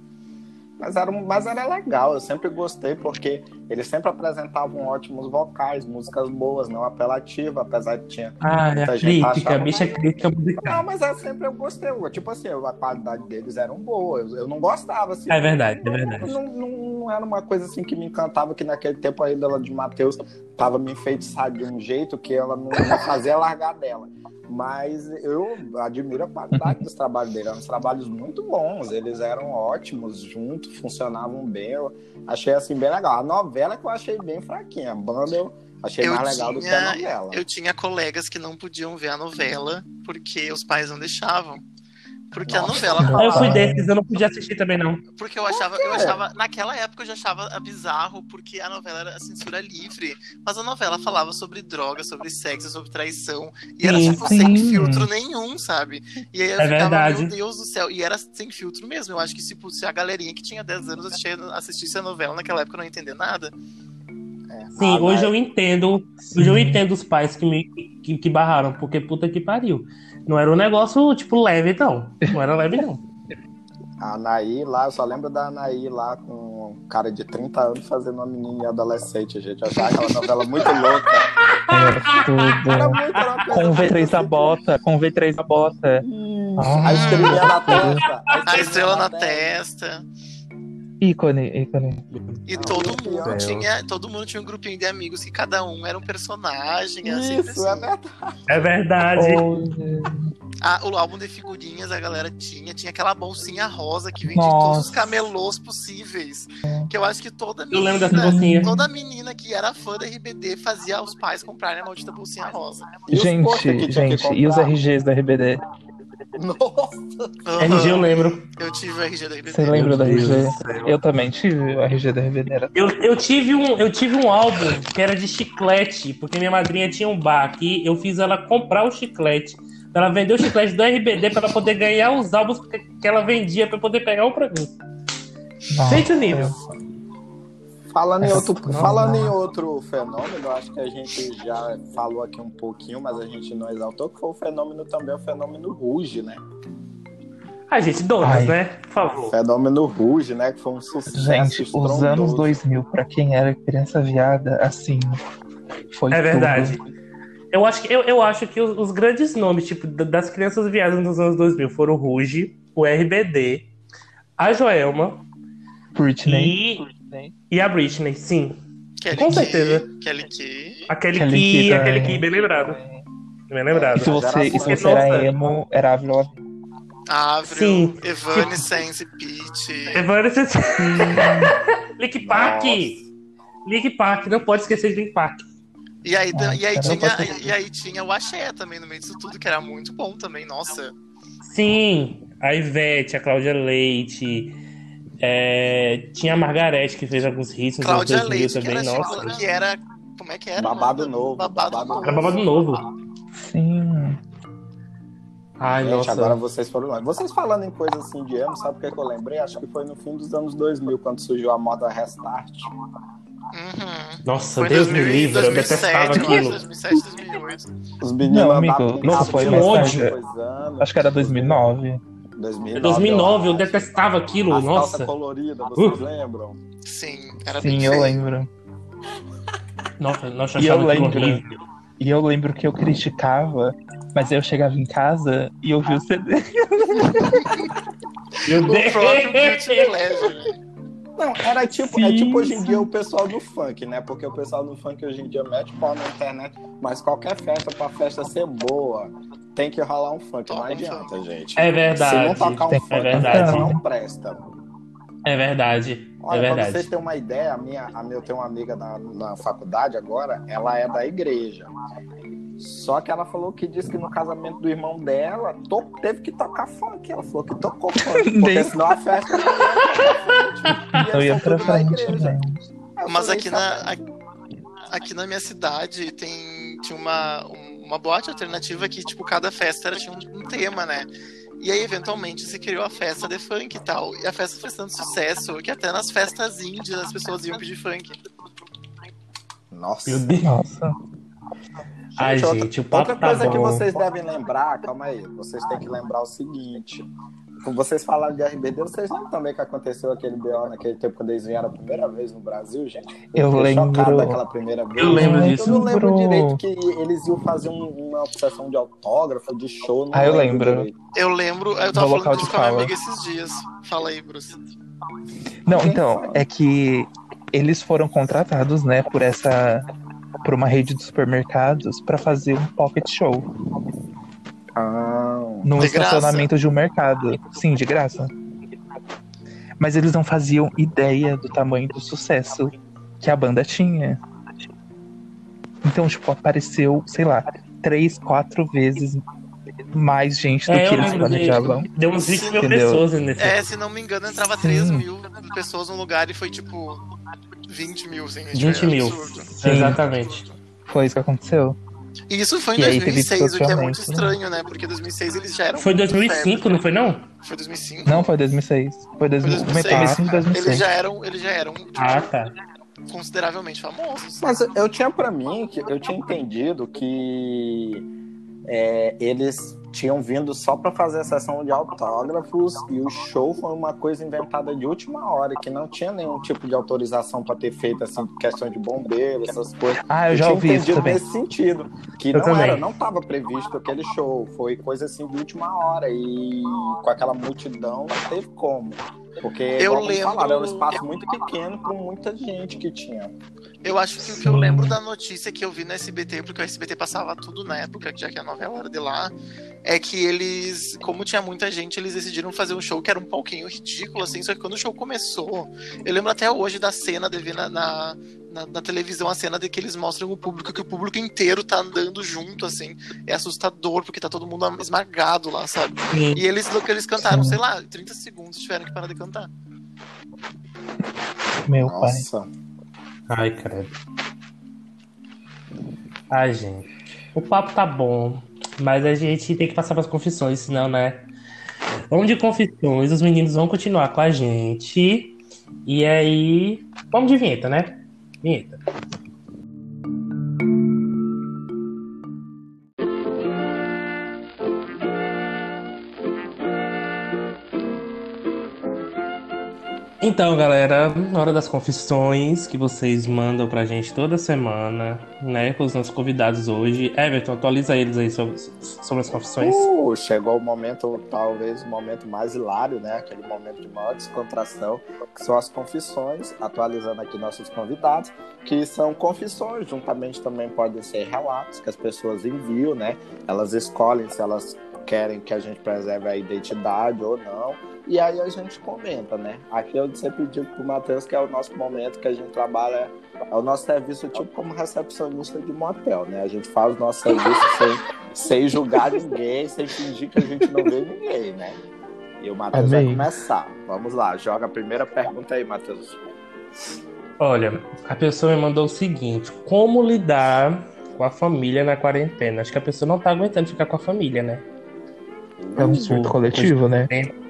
Mas era, mas era legal, eu sempre gostei, porque eles sempre apresentavam ótimos vocais, músicas boas, não apelativa, apesar de tinha. Ah, é crítica, a bicha crítica musical. Não, mas é sempre eu gostei. Tipo assim, a qualidade deles eram boa. Eu, eu não gostava, assim. É verdade, é verdade. Não, não, não, era uma coisa assim que me encantava, que naquele tempo ainda ela de Matheus tava me enfeitiçada de um jeito que ela não, não fazia largar dela. Mas eu admiro a qualidade dos trabalhos dele. Eram trabalhos muito bons, eles eram ótimos juntos, funcionavam bem. Eu achei assim bem legal. A novela que eu achei bem fraquinha. A banda eu achei eu mais legal tinha, do que a novela. Eu tinha colegas que não podiam ver a novela porque os pais não deixavam. Porque a Nossa. novela Aí eu fui desses, eu não podia assistir também, não. Porque eu achava, eu achava, naquela época eu já achava bizarro, porque a novela era censura livre. Mas a novela falava sobre droga, sobre sexo, sobre traição. E era Sim, tipo sem sim. filtro nenhum, sabe? E aí eu É ficava, verdade. meu Deus do céu. E era sem filtro mesmo. Eu acho que se, se a galerinha que tinha 10 anos assistia, assistisse a novela naquela época eu não ia entender nada. É. Sim, Ah, hoje mas- eu entendo. Hoje eu entendo os pais que me que, que barraram, porque puta que pariu. Não era um negócio, tipo, leve, não. Não era leve, não. <laughs> A Anaí lá, eu só lembro da Anaí lá com um cara de 30 anos fazendo uma menina adolescente, gente. Eu achava aquela novela muito louca. Era Era tudo. muito era uma coisa Com o V3 muito da bota, com o V3 da bota. A estrelinha na testa. A estrela na testa. Ícone, ícone. E Ah, todo mundo Deus. tinha. Todo mundo tinha um grupinho de amigos que cada um era um personagem. Isso, é assim. verdade. É verdade. Ah, o álbum de figurinhas a galera tinha, tinha aquela bolsinha rosa que vendia em todos os Nossa. camelôs possíveis. Que eu acho que toda Eu lembro dessa menina, bolsinha. toda menina que era fã da RBD fazia os pais comprarem a maldita bolsinha rosa. E Gente, gente, e os? RGs da RBD? Nossa! RG eu lembro. Eu tive o RG da RBD. Você lembra da RG? Eu também tive o RG da RBD. Eu, eu, tive um, eu tive um álbum que era de chiclete, porque minha madrinha tinha um bar aqui, eu fiz ela comprar o chiclete. Ela vendeu o chiclete do RBD pra ela poder ganhar os álbuns que, que ela vendia pra poder pegar um pra mim. Nossa. Gente nível. Falando em, outro, falando em outro fenômeno, acho que a gente já falou aqui um pouquinho, mas a gente não exaltou, que foi o fenômeno também, o fenômeno Ruge, né? Ai, gente, donas, né? Por O favor. fenômeno Ruge, né? Que foi um sucesso Gente, os estrondoso. anos 2000, pra quem era criança viada, assim, foi É verdade. tudo. Eu acho que, eu, eu acho que os, os grandes nomes, tipo, da- das crianças viadas nos anos 2000 foram o Ruge, o RBD, a Joelma Britney. e, e a Britney, sim. Kelly Com Key, certeza. Kelly Key. Aquele Kelly que, Key aquele que, bem lembrado. Bem lembrado. E se você, e se você era emo, era Avril. Avril, Sim. Evanescence, Peach. Evanescence. <laughs> Link Park. Nossa. Link Park, não pode esquecer de Link Park. E aí, Ah, e, aí tinha, e aí tinha o Axé também no meio disso tudo, que era muito bom também, nossa. Sim, a Ivete, a Cláudia Leite. É, tinha a Margarete que fez alguns hits nos anos Cláudia 2000 Leite, que também, era, nossa. tipo, que era. Como é que era? Babado novo. Babado, babado novo. Era babado novo. Sim. Ai, Gente, nossa. agora vocês foram longe. Vocês falando em coisa assim de emo, sabe o que, que eu lembrei? Acho que foi no fim dos anos 2000, quando surgiu a moda Restart. Uhum. Nossa, Foi Deus me 2000, livre, eu detestava 2007, aquilo. 2007, 2008. Os meninos Não, amigo, isso foi tarde. coisando. Acho que era 2009. 2009, 2009 eu acho. detestava aquilo, As nossa. coloridas, vocês Uh. lembram? Sim, era bem Sim, eu feio. lembro. Nossa, nossa, eu E eu lembro. horrível. E eu lembro que eu criticava, mas aí eu chegava em casa e eu vi o CD. Meu Deus. Não, era tipo, é tipo hoje em dia o pessoal do funk, né? Porque o pessoal do funk hoje em dia mete pau na internet, mas qualquer festa, pra festa ser boa, tem que rolar um funk. Não adianta, funk. é É Se verdade. não tocar um Tem- funk, é a verdade. festa não presta. É verdade. Olha, é pra verdade. vocês terem uma ideia, a minha, a minha, eu tenho uma amiga na, na faculdade agora, ela é da igreja. Só que ela falou que disse que no casamento do irmão dela to- teve que tocar funk. Ela falou que tocou funk, <laughs> porque senão a festa não ia pra frente. Ia pra né? Mas aqui "Tá na, bem." aqui na minha cidade tem, tinha uma, um- uma boate alternativa que, tipo, cada festa era, tinha um, um tema, né? E aí, eventualmente, se criou a festa de funk e tal. E a festa fez tanto sucesso que até nas festas índias as pessoas iam pedir funk. Nossa. Meu Deus. Nossa. Ai, outra- gente, o papo Outra tá coisa que bom. vocês devem lembrar, calma aí, vocês têm que lembrar o seguinte. Como vocês falaram de RBD, vocês lembram também que aconteceu aquele BO naquele tempo quando eles vieram a primeira vez no Brasil, gente? Eu fiquei lembro. daquela primeira vez. Eu lembro Eu disso. não lembro direito que eles iam fazer um- uma sessão de autógrafo, de show. Não Ah, eu lembro. direito. Eu lembro, eu tava falando disso de com a minha amiga esses dias. Fala aí, Bruce. Não, Quem então, fala? é que eles foram contratados, né, por essa por uma rede de supermercados pra fazer um pocket show Ah, num De graça? estacionamento de um mercado. Sim, de graça. Mas eles não faziam ideia do tamanho do sucesso que a banda tinha. Então, tipo, apareceu, sei lá, três, quatro vezes mais gente do É, que eles planejavam. Deu uns 20 mil Entendeu? pessoas nesse. É, se não me engano, entrava Sim. 3 mil pessoas no lugar e foi tipo 20 mil, assim. tipo, 20 é mil. absurdo. Sim. Exatamente. Foi isso que aconteceu. E isso foi em E aí teve 2006, o que é muito distanciamento, estranho, né? Porque 2006 eles já eram. Foi 2005, não foi não? Foi 2005. Não, foi 2006. Foi 2000, Foi 2006. começo de 2006. Eles já eram, eles já eram tipo, Ah, tá. consideravelmente famosos. Mas eu tinha pra mim que eu tinha entendido que é, eles tinham vindo só pra fazer a sessão de autógrafos e o show foi uma coisa inventada de última hora, que não tinha nenhum tipo de autorização pra ter feito assim, questão de bombeiro, essas coisas. Ah, eu já tinha ouvi isso também. nesse sentido. Que Eu não também. era, não estava previsto aquele show. Foi coisa assim de última hora. E com aquela multidão não teve como. Porque Eu lembro- falaram, era um espaço muito pequeno com muita gente que tinha. Eu acho que o que eu lembro da notícia que eu vi no SBT, porque o SBT passava tudo na época, já que a novela era de lá, é que eles, como tinha muita gente, eles decidiram fazer um show que era um pouquinho ridículo, assim, só que quando o show começou, eu lembro até hoje da cena de ver na, na, na- na televisão a cena de que eles mostram o público, que o público inteiro tá andando junto, assim, é assustador, porque tá todo mundo esmagado lá, sabe? Sim. E eles, eles cantaram, Sim. sei lá, 30 segundos tiveram que parar de cantar. Meu pai. Nossa. Ai, credo. Ai, gente. O papo tá bom, mas a gente tem que passar pras confissões, senão, né? Vamos de confissões, os meninos vão continuar com a gente. E aí. Vamos de vinheta, né? Vinheta. Então, galera, hora das confissões que vocês mandam pra gente toda semana, né, com os nossos convidados hoje. Everton, atualiza eles aí sobre, sobre as confissões. Uh, chegou o momento, talvez o momento mais hilário, né? Aquele momento de maior descontração, que são as confissões, atualizando aqui nossos convidados, que são confissões, juntamente também podem ser relatos que as pessoas enviam, né? Elas escolhem se elas querem que a gente preserve a identidade ou não. E aí a gente comenta, né? Aqui eu sempre digo pro Matheus que é o nosso momento que a gente trabalha, é o nosso serviço tipo como recepcionista de motel, né? A gente faz o nosso serviço <laughs> sem, sem julgar ninguém, sem fingir que a gente não vê ninguém, né? E o Matheus vai começar. Vamos lá, joga a primeira pergunta aí, Matheus. Olha, a pessoa me mandou o seguinte: como lidar com a família na quarentena? Acho que a pessoa não tá aguentando ficar com a família, né? É um surto coletivo, né? É.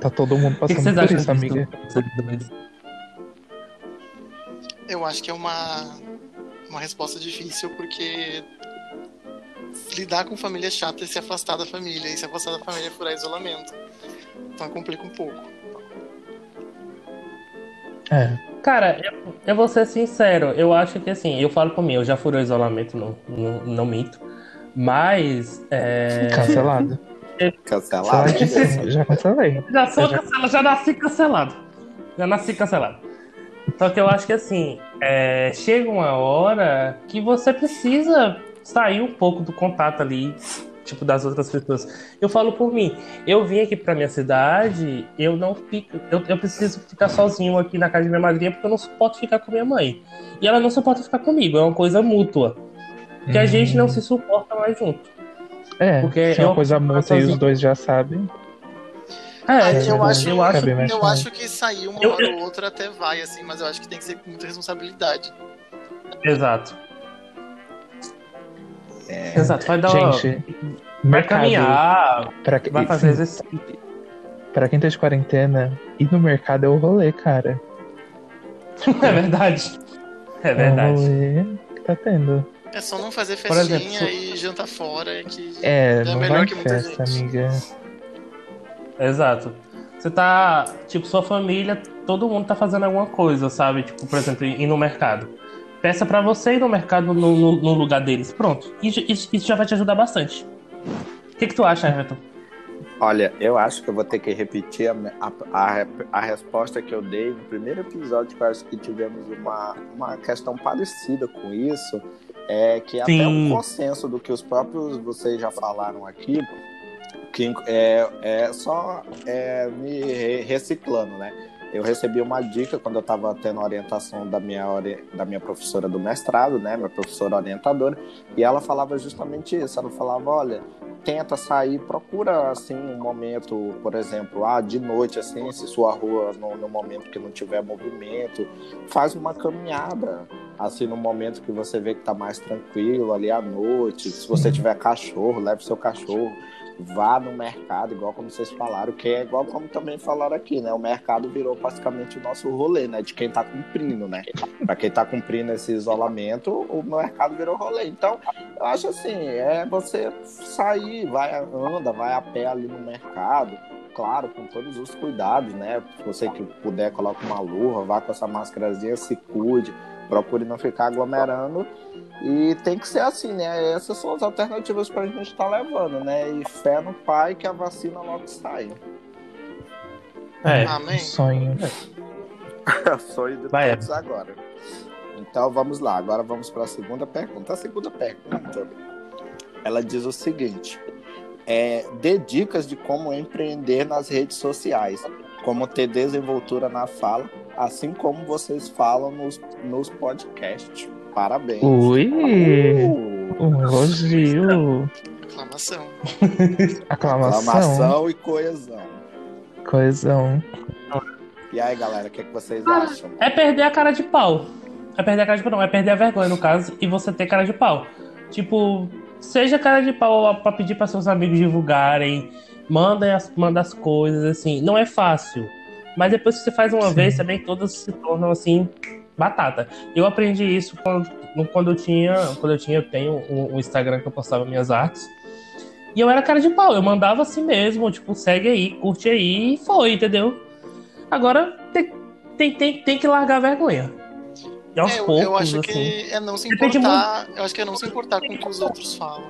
Tá todo mundo O que que passando vocês por isso, amiga. Eu acho que é uma, uma resposta difícil, porque lidar com família é chato é se afastar da família, e se afastar da família é furar isolamento. Então complica um pouco. É. Cara, eu, eu vou ser sincero, eu acho que assim, eu falo mim, eu já furei o isolamento, não, não, não minto. Mas. É... Cancelado. <laughs> Cancelado. Canceladíssimo. Já cancelei. Já sou cancelado, já nasci cancelado. Já nasci cancelado. Só que eu acho que assim, é, chega uma hora que você precisa sair um pouco do contato ali, tipo, das outras pessoas. Eu falo por mim, eu vim aqui pra minha cidade, eu não fico. Eu, eu preciso ficar sozinho aqui na casa de minha madrinha porque eu não suporto ficar com minha mãe. E ela não suporta ficar comigo, é uma coisa mútua. Que a Hum. gente não se suporta mais junto. É, Porque se é uma coisa mútua e os dois já sabem. É, Ah, é eu, verdade. acho, eu acho, eu acho que sair uma hora ou outra até vai, assim, mas eu acho que tem que ser com muita responsabilidade. Exato. Exato, vai dar Gente, vai mercado. caminhar, Pra, que- vai fazer sim, exercício. pra quem tá de quarentena, ir no mercado é o rolê, cara. <laughs> É verdade. É É o verdade. rolê que tá tendo. É só não fazer festinha exemplo, e jantar fora que É, É não melhor vai que muita festa, gente. amiga. Exato. Você tá, tipo, sua família, todo mundo tá fazendo alguma coisa, sabe? Tipo, por exemplo, ir no mercado. Peça pra você ir no mercado no, no- no lugar deles. Pronto. Isso, isso- isso já vai te ajudar bastante. O que, que tu acha, Everton? Olha, eu acho que eu vou ter que repetir a, a, a, a resposta que eu dei no primeiro episódio, que eu acho que tivemos uma, uma questão parecida com isso, é que até Sim. um consenso do que os próprios vocês já falaram aqui, que é, é só é, me re- reciclando, né? eu recebi uma dica quando eu estava tendo orientação da minha, da minha professora do mestrado, né, minha professora orientadora, e ela falava justamente isso. Ela falava, olha, tenta sair, procura assim um momento, por exemplo, ah, de noite assim, se sua rua no, no momento que não tiver movimento, faz uma caminhada, assim no momento que você vê que está mais tranquilo ali à noite. Se você tiver cachorro, leve seu cachorro vá no mercado, igual como vocês falaram, que é igual como também falaram aqui, né? O mercado virou praticamente o nosso rolê, né? De quem tá cumprindo, né? Para quem tá cumprindo esse isolamento, o mercado virou rolê. Então, eu acho assim, é você sair, vai, anda, vai a pé ali no mercado, claro, com todos os cuidados, né? Você que puder, coloque uma luva, vá com essa máscarazinha, se cuide, procure não ficar aglomerando e tem que ser assim, né? Essas são as alternativas para a gente estar tá levando, né? E fé no pai que a vacina logo sai. É, Amém. Sonho. <laughs> sonho de Vai, todos agora. Então vamos lá, agora vamos para a segunda pergunta. A segunda pergunta, ela diz o seguinte: é, dê dicas de como empreender nas redes sociais, como ter desenvoltura na fala, assim como vocês falam nos, nos podcasts. Parabéns. Ui! Uh, Um elogio. Aclamação. <laughs> Aclamação. Aclamação e coesão. Coesão. E aí, galera, o que, é que vocês acham? É perder a cara de pau. É perder a cara de pau, não. É perder a vergonha, no caso, e você ter cara de pau. Tipo, seja cara de pau pra pedir para seus amigos divulgarem. Manda as, manda as coisas, assim. Não é fácil. Mas depois que você faz uma Sim. vez, também todas se tornam, assim, batata. Eu aprendi isso quando, quando eu tinha. Quando eu tinha, eu tenho um, um Instagram que eu postava minhas artes. E eu era cara de pau, eu mandava assim mesmo, tipo, segue aí, curte aí e foi, entendeu? Agora tem, tem, tem, tem que largar a vergonha. E aos É, eu, poucos, eu acho assim. que é não se Depende importar. Eu acho que é não se importar com o que os outros falam.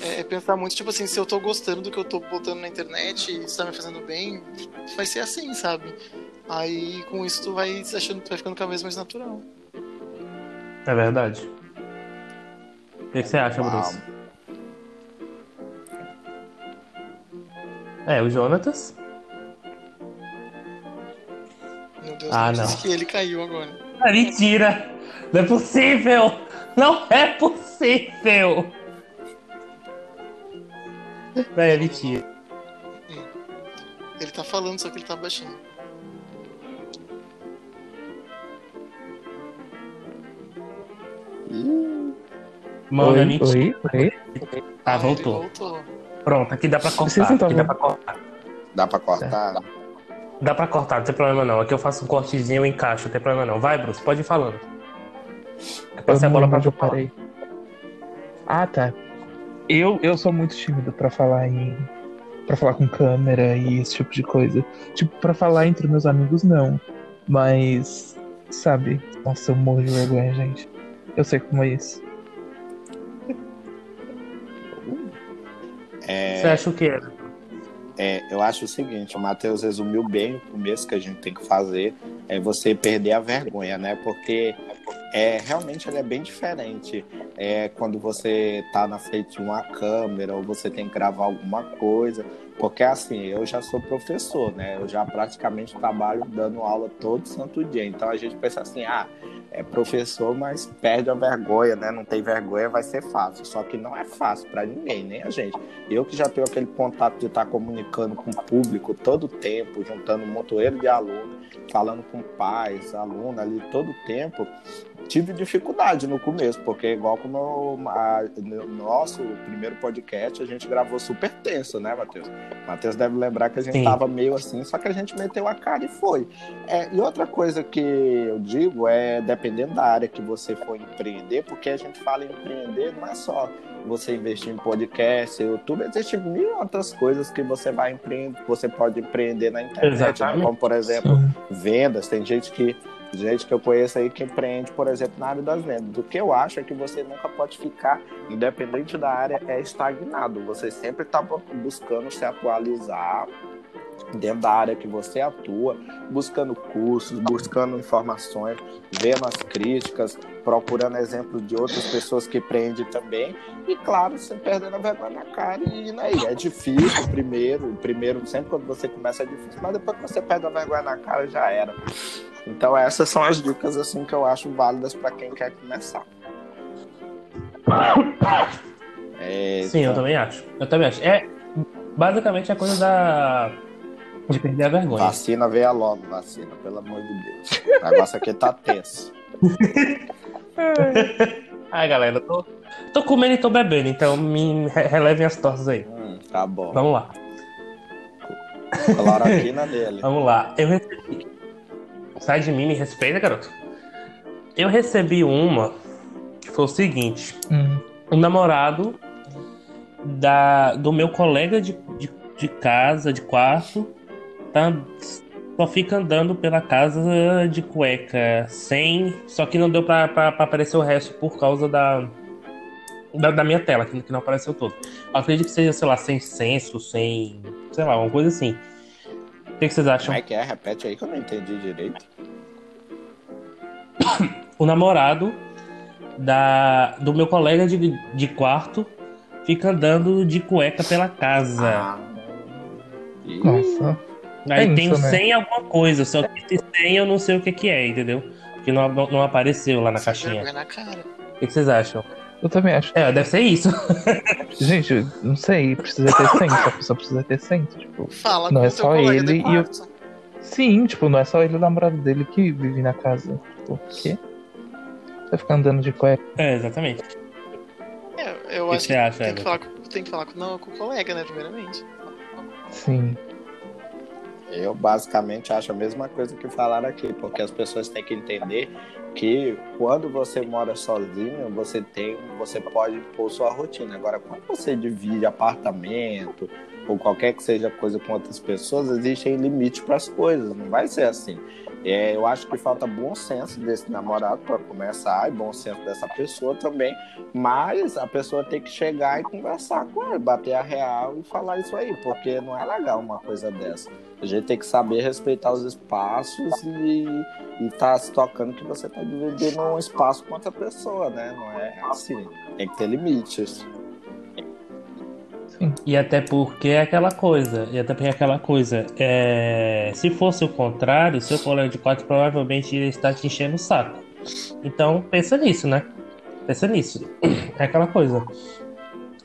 É, é pensar muito, tipo assim, se eu tô gostando do que eu tô botando na internet e isso tá me fazendo bem, vai ser assim, sabe? Aí com isso tu vai achando, tu vai ficando cada vez mais natural. É verdade. O que que você acha, Uau. Bruce? É, o Jonatas. Meu Deus, Ah, não. que ele caiu agora. Ah, mentira! Não é possível! Não é possível! É, mentira. Ele tá falando, só que ele tá baixinho. Mano, é oi, mentira. oi, oi. Ah, Ele voltou. voltou. Pronto, aqui dá pra cortar. Aqui dá pra cortar. Dá pra cortar? Dá pra cortar, não tem problema não. Aqui eu faço um cortezinho e encaixo, não tem problema não. Vai, Bruce, pode ir falando. Eu Eu passei a não bola pra eu tu parei. Ah, tá. Eu, eu sou muito tímido pra falar em. pra falar com câmera e esse tipo de coisa. Tipo, pra falar entre meus amigos, não. Mas. Sabe? Nossa, eu morro de vergonha, gente. Eu sei como é isso. É, Você acha o quê? é, eu acho o seguinte, o Matheus resumiu bem o começo que a gente tem que fazer, é você perder a vergonha, né? Porque é, realmente ele é bem diferente. É quando você tá na frente de uma câmera ou você tem que gravar alguma coisa. Porque assim, eu já sou professor, né? Eu já praticamente trabalho dando aula todo santo dia. Então a gente pensa assim, ah, é professor, mas perde a vergonha, né? Não tem vergonha, vai ser fácil. Só que não é fácil para ninguém, nem a gente. Eu que já tenho aquele contato de estar comunicando com o público todo o tempo, juntando um montoeiro de alunos, falando com pais, alunos ali todo o tempo, tive dificuldade no começo, porque igual como a, no nosso primeiro podcast, a gente gravou super tenso, né, Matheus? Matheus deve lembrar que a gente Sim. tava meio assim, só que a gente meteu a cara e foi. É, e outra coisa que eu digo é, dependendo da área que você for empreender, porque a gente fala em empreender, não é só você investir em podcast, YouTube, existem mil outras coisas que você vai empreender, você pode empreender na internet, né? Como por exemplo, Sim. vendas. Tem gente que gente que eu conheço aí que empreende, por exemplo, na área das vendas. Do que eu acho é que você nunca pode ficar, independente da área, é estagnado. Você sempre está buscando se atualizar dentro da área que você atua, buscando cursos, buscando informações, vendo as críticas, procurando exemplos de outras pessoas que prendem também, e claro, você perdendo a vergonha na cara e indo aí. É difícil primeiro, primeiro, sempre quando você começa é difícil, mas depois que você perde a vergonha na cara já era. Então essas são as dicas assim que eu acho válidas para quem quer começar. É, Sim, eu também acho. Eu também acho. É basicamente a coisa da de perder a vergonha. Vacina veio logo, vacina, pelo amor de Deus. O negócio aqui tá tenso. <laughs> Ai, galera, tô, tô comendo e tô bebendo, então me relevem as tossas aí. Hum, tá bom. Vamos lá. Cloroquina dele. Vamos lá. Eu recebi. Sai de mim, me respeita, garoto. Eu recebi uma que foi o seguinte: hum. um namorado da, do meu colega de, de, de casa, de quarto, tá, só fica andando pela casa de cueca, sem. Só que não deu pra, pra, pra aparecer o resto por causa da, da, da, minha tela, que não apareceu todo. Eu acredito que seja, sei lá, sem senso, sem. sei lá, uma coisa assim. O que, que vocês acham? Como é que é? Repete aí que eu não entendi direito. <coughs> o namorado da, do meu colega de, de quarto fica andando de cueca pela casa. Ah. Nossa. Aí tem o né? 100 alguma coisa, só que esse 100 eu não sei o que, que é, entendeu? Porque não, não apareceu lá na caixinha. Na cara. O que, que vocês acham? Eu também acho. É, deve ser isso. <laughs> Gente, não sei, precisa ter 100, a pessoa precisa ter 100, tipo. Fala não é só ele e eu. Sim, tipo, não é só ele e o namorado dele que vive na casa. Tipo, o quê? Vai ficar andando de cueca. É, exatamente. É, eu que acho que, que, acha, tem, que falar com, tem que falar com, não, com o colega, né, primeiramente. Sim. Eu basicamente acho a mesma coisa que falaram aqui, porque as pessoas têm que entender que quando você mora sozinho, você tem, você pode impor sua rotina. Agora, quando você divide apartamento ou qualquer que seja coisa com outras pessoas, existem limites para as coisas. Não vai ser assim. É, eu acho que falta bom senso desse namorado para começar e bom senso dessa pessoa também, mas a pessoa tem que chegar e conversar com ele, bater a real e falar isso aí, porque não é legal uma coisa dessa. A gente tem que saber respeitar os espaços e, e tá se tocando que você tá dividindo um espaço com outra pessoa, né? Não é assim. Tem que ter limites. E até porque é aquela coisa, e até porque é aquela coisa, é... se fosse o contrário, seu colega de quarto provavelmente iria estar te enchendo o saco. Então pensa nisso, né? Pensa nisso. É aquela coisa.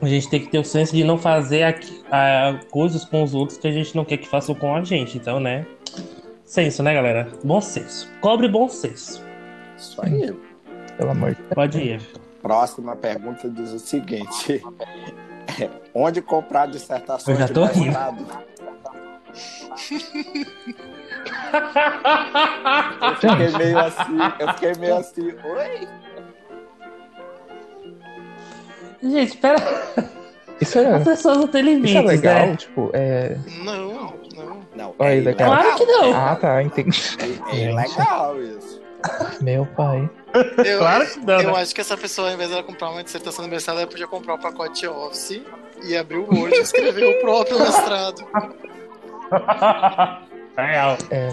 A gente tem que ter o senso de não fazer aqui, a, coisas com os outros que a gente não quer que façam com a gente. Então, né? Senso, né, galera? Bom senso. Cobre bom senso. Isso aí. Pelo amor de Deus. Pode ir. Próxima pergunta diz o seguinte: <laughs> Onde comprar dissertações eu já tô de mestrado? <laughs> eu fiquei meio assim, eu fiquei meio assim, oi? Gente, espera. Isso é... As pessoas não têm limites, Isso é legal, né? tipo, é... Não, não. Não, Olha, é legal. Claro que não. Ah, tá, entendi. É, é legal isso. Meu pai. Eu, Claro que não, eu né? acho que essa pessoa, ao invés de ela comprar uma dissertação mestrado, ela podia comprar o pacote Office e abrir o Word e escrever o próprio mestrado. <laughs> Real. É...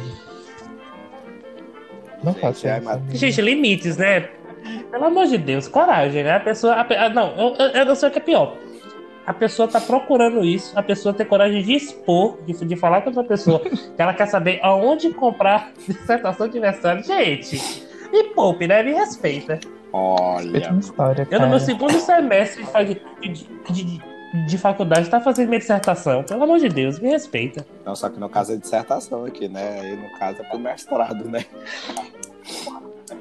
Não faço ai, isso. mas- Gente, limites, né? Pelo amor de Deus, coragem, né? A pessoa. a não, eu, eu, eu não sei o que é pior. A pessoa tá procurando isso, a pessoa tem coragem de expor, de, de falar com outra pessoa, <laughs> que ela quer saber aonde comprar <laughs> dissertação de mestrado. Gente, me poupe, né? Me respeita. Olha, uma história, Eu, no meu segundo semestre de, de, de, de- de faculdade, tá fazendo minha dissertação. Pelo amor de Deus, me respeita. não, só que no caso é dissertação aqui, né? Aí no caso é pro mestrado, né? <laughs>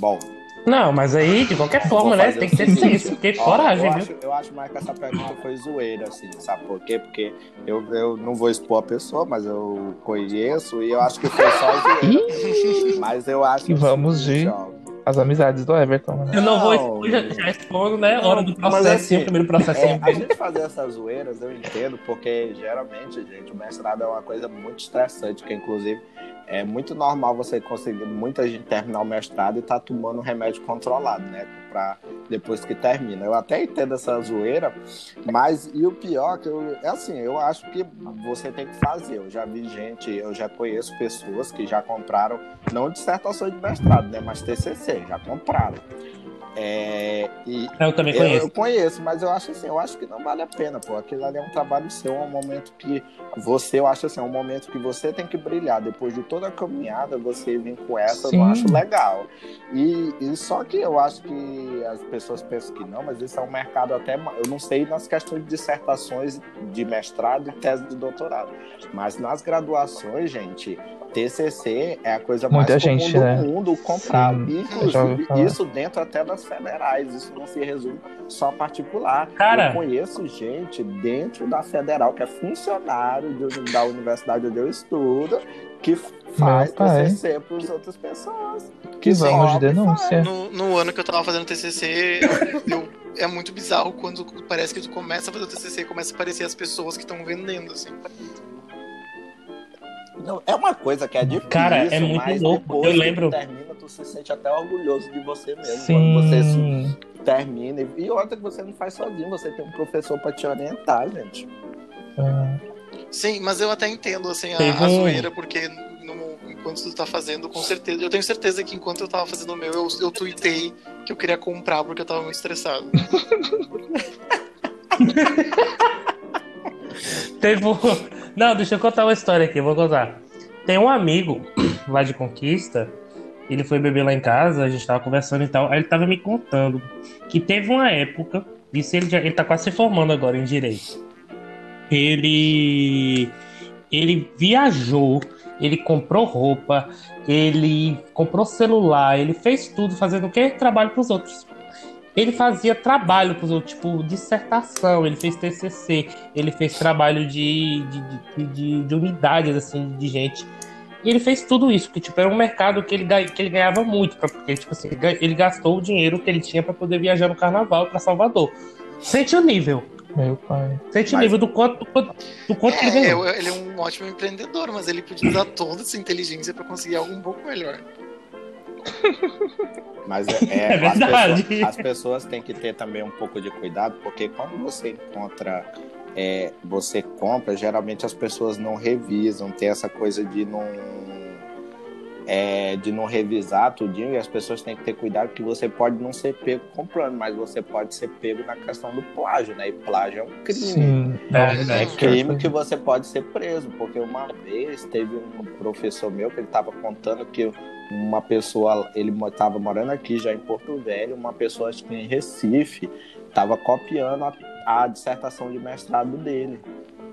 Bom, Não, mas aí, de qualquer forma, né? Tem que ter senso, porque ó, coragem, eu viu? acho, eu acho mais que essa pergunta foi zoeira, assim, sabe por quê? Porque eu, eu não vou expor a pessoa, mas eu conheço e eu acho que foi só zoeira. mas eu acho E vamos ó, As amizades do Everton, né? Eu não vou já, já respondo, né? Não, Hora do processo, assim, o primeiro processo É, a gente fazer essas zoeiras, eu entendo, porque geralmente, gente, o mestrado é uma coisa muito estressante, que inclusive é muito normal você conseguir, muita gente terminar o mestrado e tá tomando um remédio controlado, né? Depois que termina. Eu até entendo essa zoeira, mas e o pior que eu, é assim, eu acho que você tem que fazer. Eu já vi gente, eu já conheço pessoas que já compraram, não dissertação de mestrado, né? Mas TCC, já compraram. É, e Eu também eu, conheço. eu conheço, mas eu acho assim, eu acho que não vale a pena, pô. Aquilo ali é um trabalho seu, é um momento que você, eu acho assim, é um momento que você tem que brilhar. Depois de toda a caminhada, você vir com essa, eu Sim. não acho legal. E, e só que eu acho que as pessoas pensam que não, mas isso é um mercado até. Eu não sei nas questões de dissertações de mestrado e tese de doutorado. Mas nas graduações, gente, TCC é a coisa Muita mais comum gente, do né? mundo comprar. Sim, Inclusive, isso dentro até das federais. Isso não se resume só a particular. Cara. Eu conheço gente dentro da federal que é funcionário de- da universidade onde eu estudo que faz. TCC para as outras pessoas. Que vamos de denúncia. No, no ano que eu tava fazendo TCC, eu- é muito bizarro quando parece que tu começa a fazer o TCC e começa a aparecer as pessoas que estão vendendo, assim. Não, é uma coisa que é difícil. Cara, é muito mas louco. depois Eu que lembro. termina, tu se sente até orgulhoso de você mesmo. Quando você se Sim. termina. E- outra que você não faz sozinho, você tem um professor para te orientar, gente. Ah, Sim, mas eu até entendo, assim, a, a zoeira, porque no- enquanto tu tá fazendo, com certeza. Eu tenho certeza que enquanto eu tava fazendo o meu, eu, eu tuitei que eu queria comprar porque eu tava muito estressado. <laughs> Um... <laughs> Não, deixa eu contar uma história aqui, vou contar. Tem um amigo <clears throat> lá de Conquista, ele foi beber lá em casa, a gente tava conversando e tal, aí ele tava me contando que teve uma época, isso ele, já, ele tá quase se formando agora em Direito. Ele... Ele viajou, ele comprou roupa, ele comprou celular, ele fez tudo fazendo o quê? Trabalho pros outros. Ele fazia trabalho pros outros, tipo, dissertação, ele fez TCC, ele fez trabalho de, de, de, de, de unidades, assim, de gente. E ele fez tudo isso, porque, tipo, era um mercado que ele, que ele ganhava muito, pra- porque, tipo assim, ele ga- ele gastou o dinheiro que ele tinha para poder viajar no carnaval para Salvador. Sente o nível, meu pai. sente o Mas- nível do quanto, do quanto, do quanto que ele É, ganhou. eu- ele é um ótimo empreendedor, mas ele podia usar toda essa inteligência pra conseguir algo um pouco melhor. Mas é, <laughs> é- É as, verdade. pessoas, as pessoas têm que ter também um pouco de cuidado, porque quando você encontra, é, você compra, geralmente as pessoas não revisam, tem essa coisa de não. é, de não revisar tudinho e as pessoas têm que ter cuidado que você pode não ser pego comprando, mas você pode ser pego na questão do plágio, né? E plágio é um crime. Sim. É, É É crime que você pode ser preso, porque uma vez teve um professor meu que ele estava contando que uma pessoa, ele estava morando aqui já em Porto Velho, uma pessoa acho que em Recife estava copiando a, a dissertação de mestrado dele.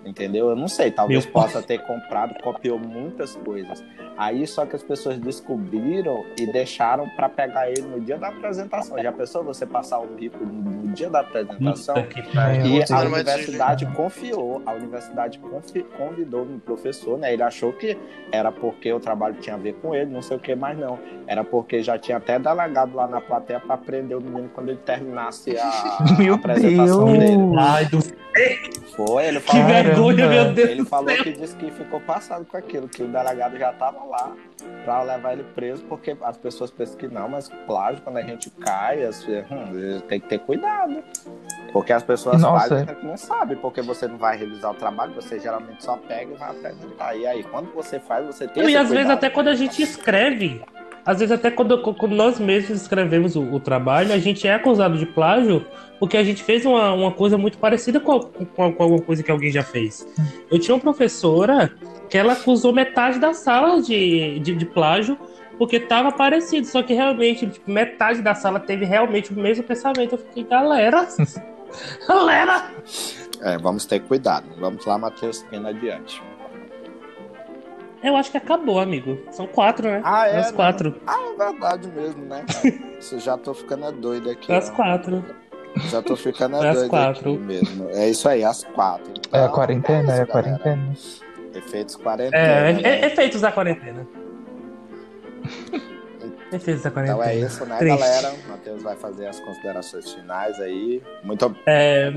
Entendeu? Eu não sei, talvez Meu pai. possa ter comprado, copiou muitas coisas. Aí só que as pessoas descobriram e deixaram para pegar ele no dia da apresentação. Já pensou você passar o bico no dia da apresentação? Que. E a universidade confiou, a universidade confi- convidou o professor, né? Ele achou que era porque o trabalho tinha a ver com ele, não sei o que mais não. Era porque já tinha até delegado lá na plateia para prender o menino quando ele terminasse a, <laughs> a apresentação Deus. dele. Ai, do... Foi, ele Que falou, Caramba. vergonha, meu Deus. ele falou que disse que ficou passado com aquilo, que o delegado já lá para levar ele preso, porque as pessoas pensam que não, mas plágio, quando a gente cai, as, hum, tem que ter cuidado. Porque as pessoas Nossa. fazem que não sabem, porque você não vai revisar o trabalho, você geralmente só pega e vai apresentar. E aí, quando você faz, você tem E às vezes cuidado. até quando a gente escreve, às vezes até quando, quando nós mesmos escrevemos o, o trabalho, a gente é acusado de plágio porque a gente fez uma, uma coisa muito parecida com, com, com alguma coisa que alguém já fez. Eu tinha uma professora que ela acusou metade da sala de, de, de plágio porque tava parecido, só que realmente tipo, metade da sala teve realmente o mesmo pensamento. Eu fiquei, galera, <laughs> galera, É, vamos ter cuidado. Vamos lá, Matheus, indo adiante. Eu acho que acabou, amigo. São quatro, né? Ah, é, As né? quatro. Ah, é verdade mesmo, né? <laughs> Isso já tô ficando doido aqui. As ó. quatro. Já tô ficando doido quatro. aqui mesmo. É isso aí, as quatro. É a Então, quarentena, é a isso, galera. quarentena. Efeitos quarentena. É, né? é, efeitos da quarentena. <laughs> Defesa da quarentena. Então é isso, né, Triste. galera? O Matheus vai fazer as considerações finais aí. Muito É,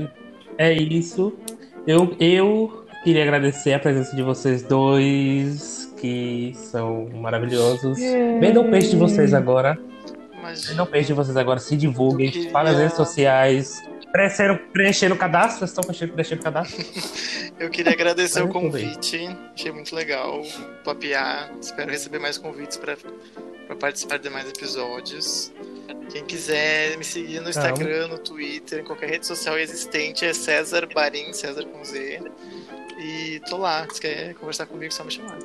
é isso. Eu, eu queria agradecer a presença de vocês dois, que são maravilhosos. Vendam o peixe de vocês agora. Vendam o peixe de vocês agora. Se divulguem. Queria- Para as redes sociais. Preenchendo, preenchendo o cadastro. Vocês estão preenchendo, preenchendo o cadastro? eu queria agradecer o convite. Achei muito legal papear. Espero receber mais convites para participar de mais episódios. Quem quiser me seguir no Instagram, no Twitter, em qualquer rede social existente é César Barim, César com Z. E tô lá. Se quer conversar comigo, é só me chamar.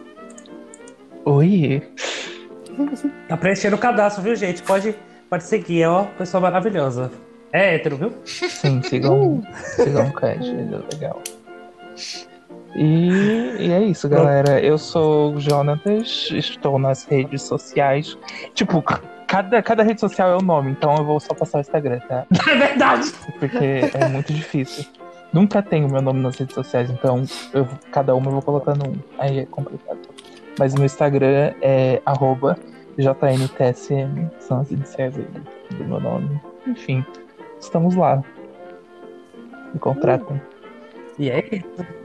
Oi. Tá preenchendo o cadastro, viu, gente? Pode, pode seguir, ó. Pessoa maravilhosa. É hétero, viu? Sim, sigam, sigam o Cat, ele é legal. E, e é isso, galera. Eu sou o Jonatas, estou nas redes sociais. Tipo, cada, cada rede social é o nome, então eu vou só passar o Instagram, tá? <laughs> É verdade. Porque é muito difícil. Nunca tenho meu nome nas redes sociais, então eu, cada uma eu vou colocando um. Aí é complicado. Mas no Instagram é arroba JNTSM, são as iniciais do, meu nome. Enfim, estamos lá. Me contratam. E é isso.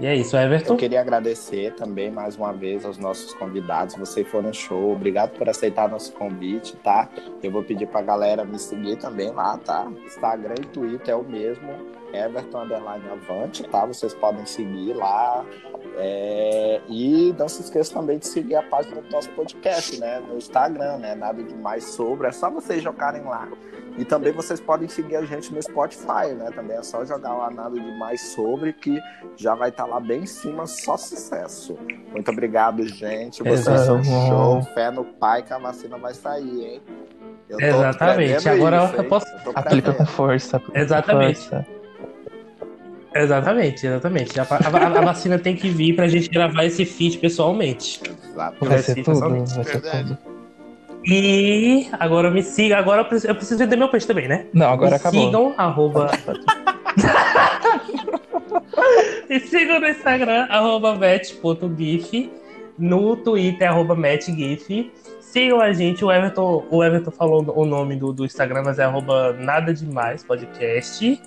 E é isso, Eu Everton. queria agradecer também mais uma vez aos nossos convidados. Vocês foram show. Obrigado por aceitar nosso convite, tá? Eu vou pedir pra galera me seguir também lá, tá? Instagram e Twitter é o mesmo. Everton Underline Avante, tá? Vocês podem seguir lá. É, E não se esqueça também de seguir a página do nosso podcast, né? No Instagram, né? Nada de mais sobre. É só vocês jogarem lá. E também vocês podem seguir a gente no Spotify, né? Também é só jogar lá nada de mais sobre que já vai estar lá bem em cima, só sucesso. Muito obrigado, gente. Vocês são show. Fé no pai que a vacina vai sair, hein? Eu tô Exatamente. Agora isso, eu posso- Eu tô Aplica com força. Exatamente. força. Exatamente, exatamente. A, a- a vacina tem que vir pra gente gravar esse feed pessoalmente. Exato. Vai Vai ser tudo, pessoalmente. vai ser tudo. E agora me siga. Agora eu preciso, eu preciso vender meu peixe também, né? Não, agora me acabou. sigam, arroba. <laughs> me sigam no Instagram, arroba vet.gif. No Twitter, arroba metgif. Sigam a gente, o Everton, o Everton falou o nome do, do Instagram, mas é arroba nada demais podcast.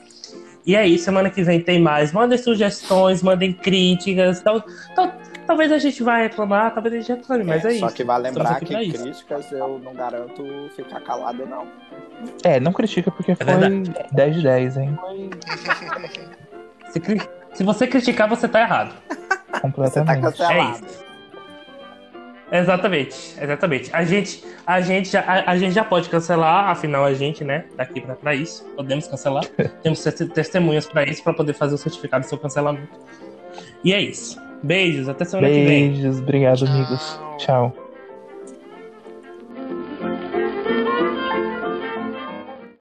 E aí, semana que vem tem mais. Mandem sugestões, mandem críticas. Tal, tal- talvez a gente vai reclamar, talvez a gente reclame, mas é, Só isso. que vai lembrar que isso. críticas eu não garanto ficar calado, não. É, não critica porque foi verdade. 10 de 10, hein? Se, cri- se você criticar, você tá errado. Você tá Completamente. É isso. Exatamente, exatamente. A gente, a gente, já, a, a gente já pode cancelar, afinal a gente, né, tá aqui pra, pra isso. Podemos cancelar. <laughs> Temos te- testemunhas pra isso, pra poder fazer o certificado do seu cancelamento. E é isso. Beijos, até semana que vem. Beijos, obrigado, Tchau. amigos. Tchau.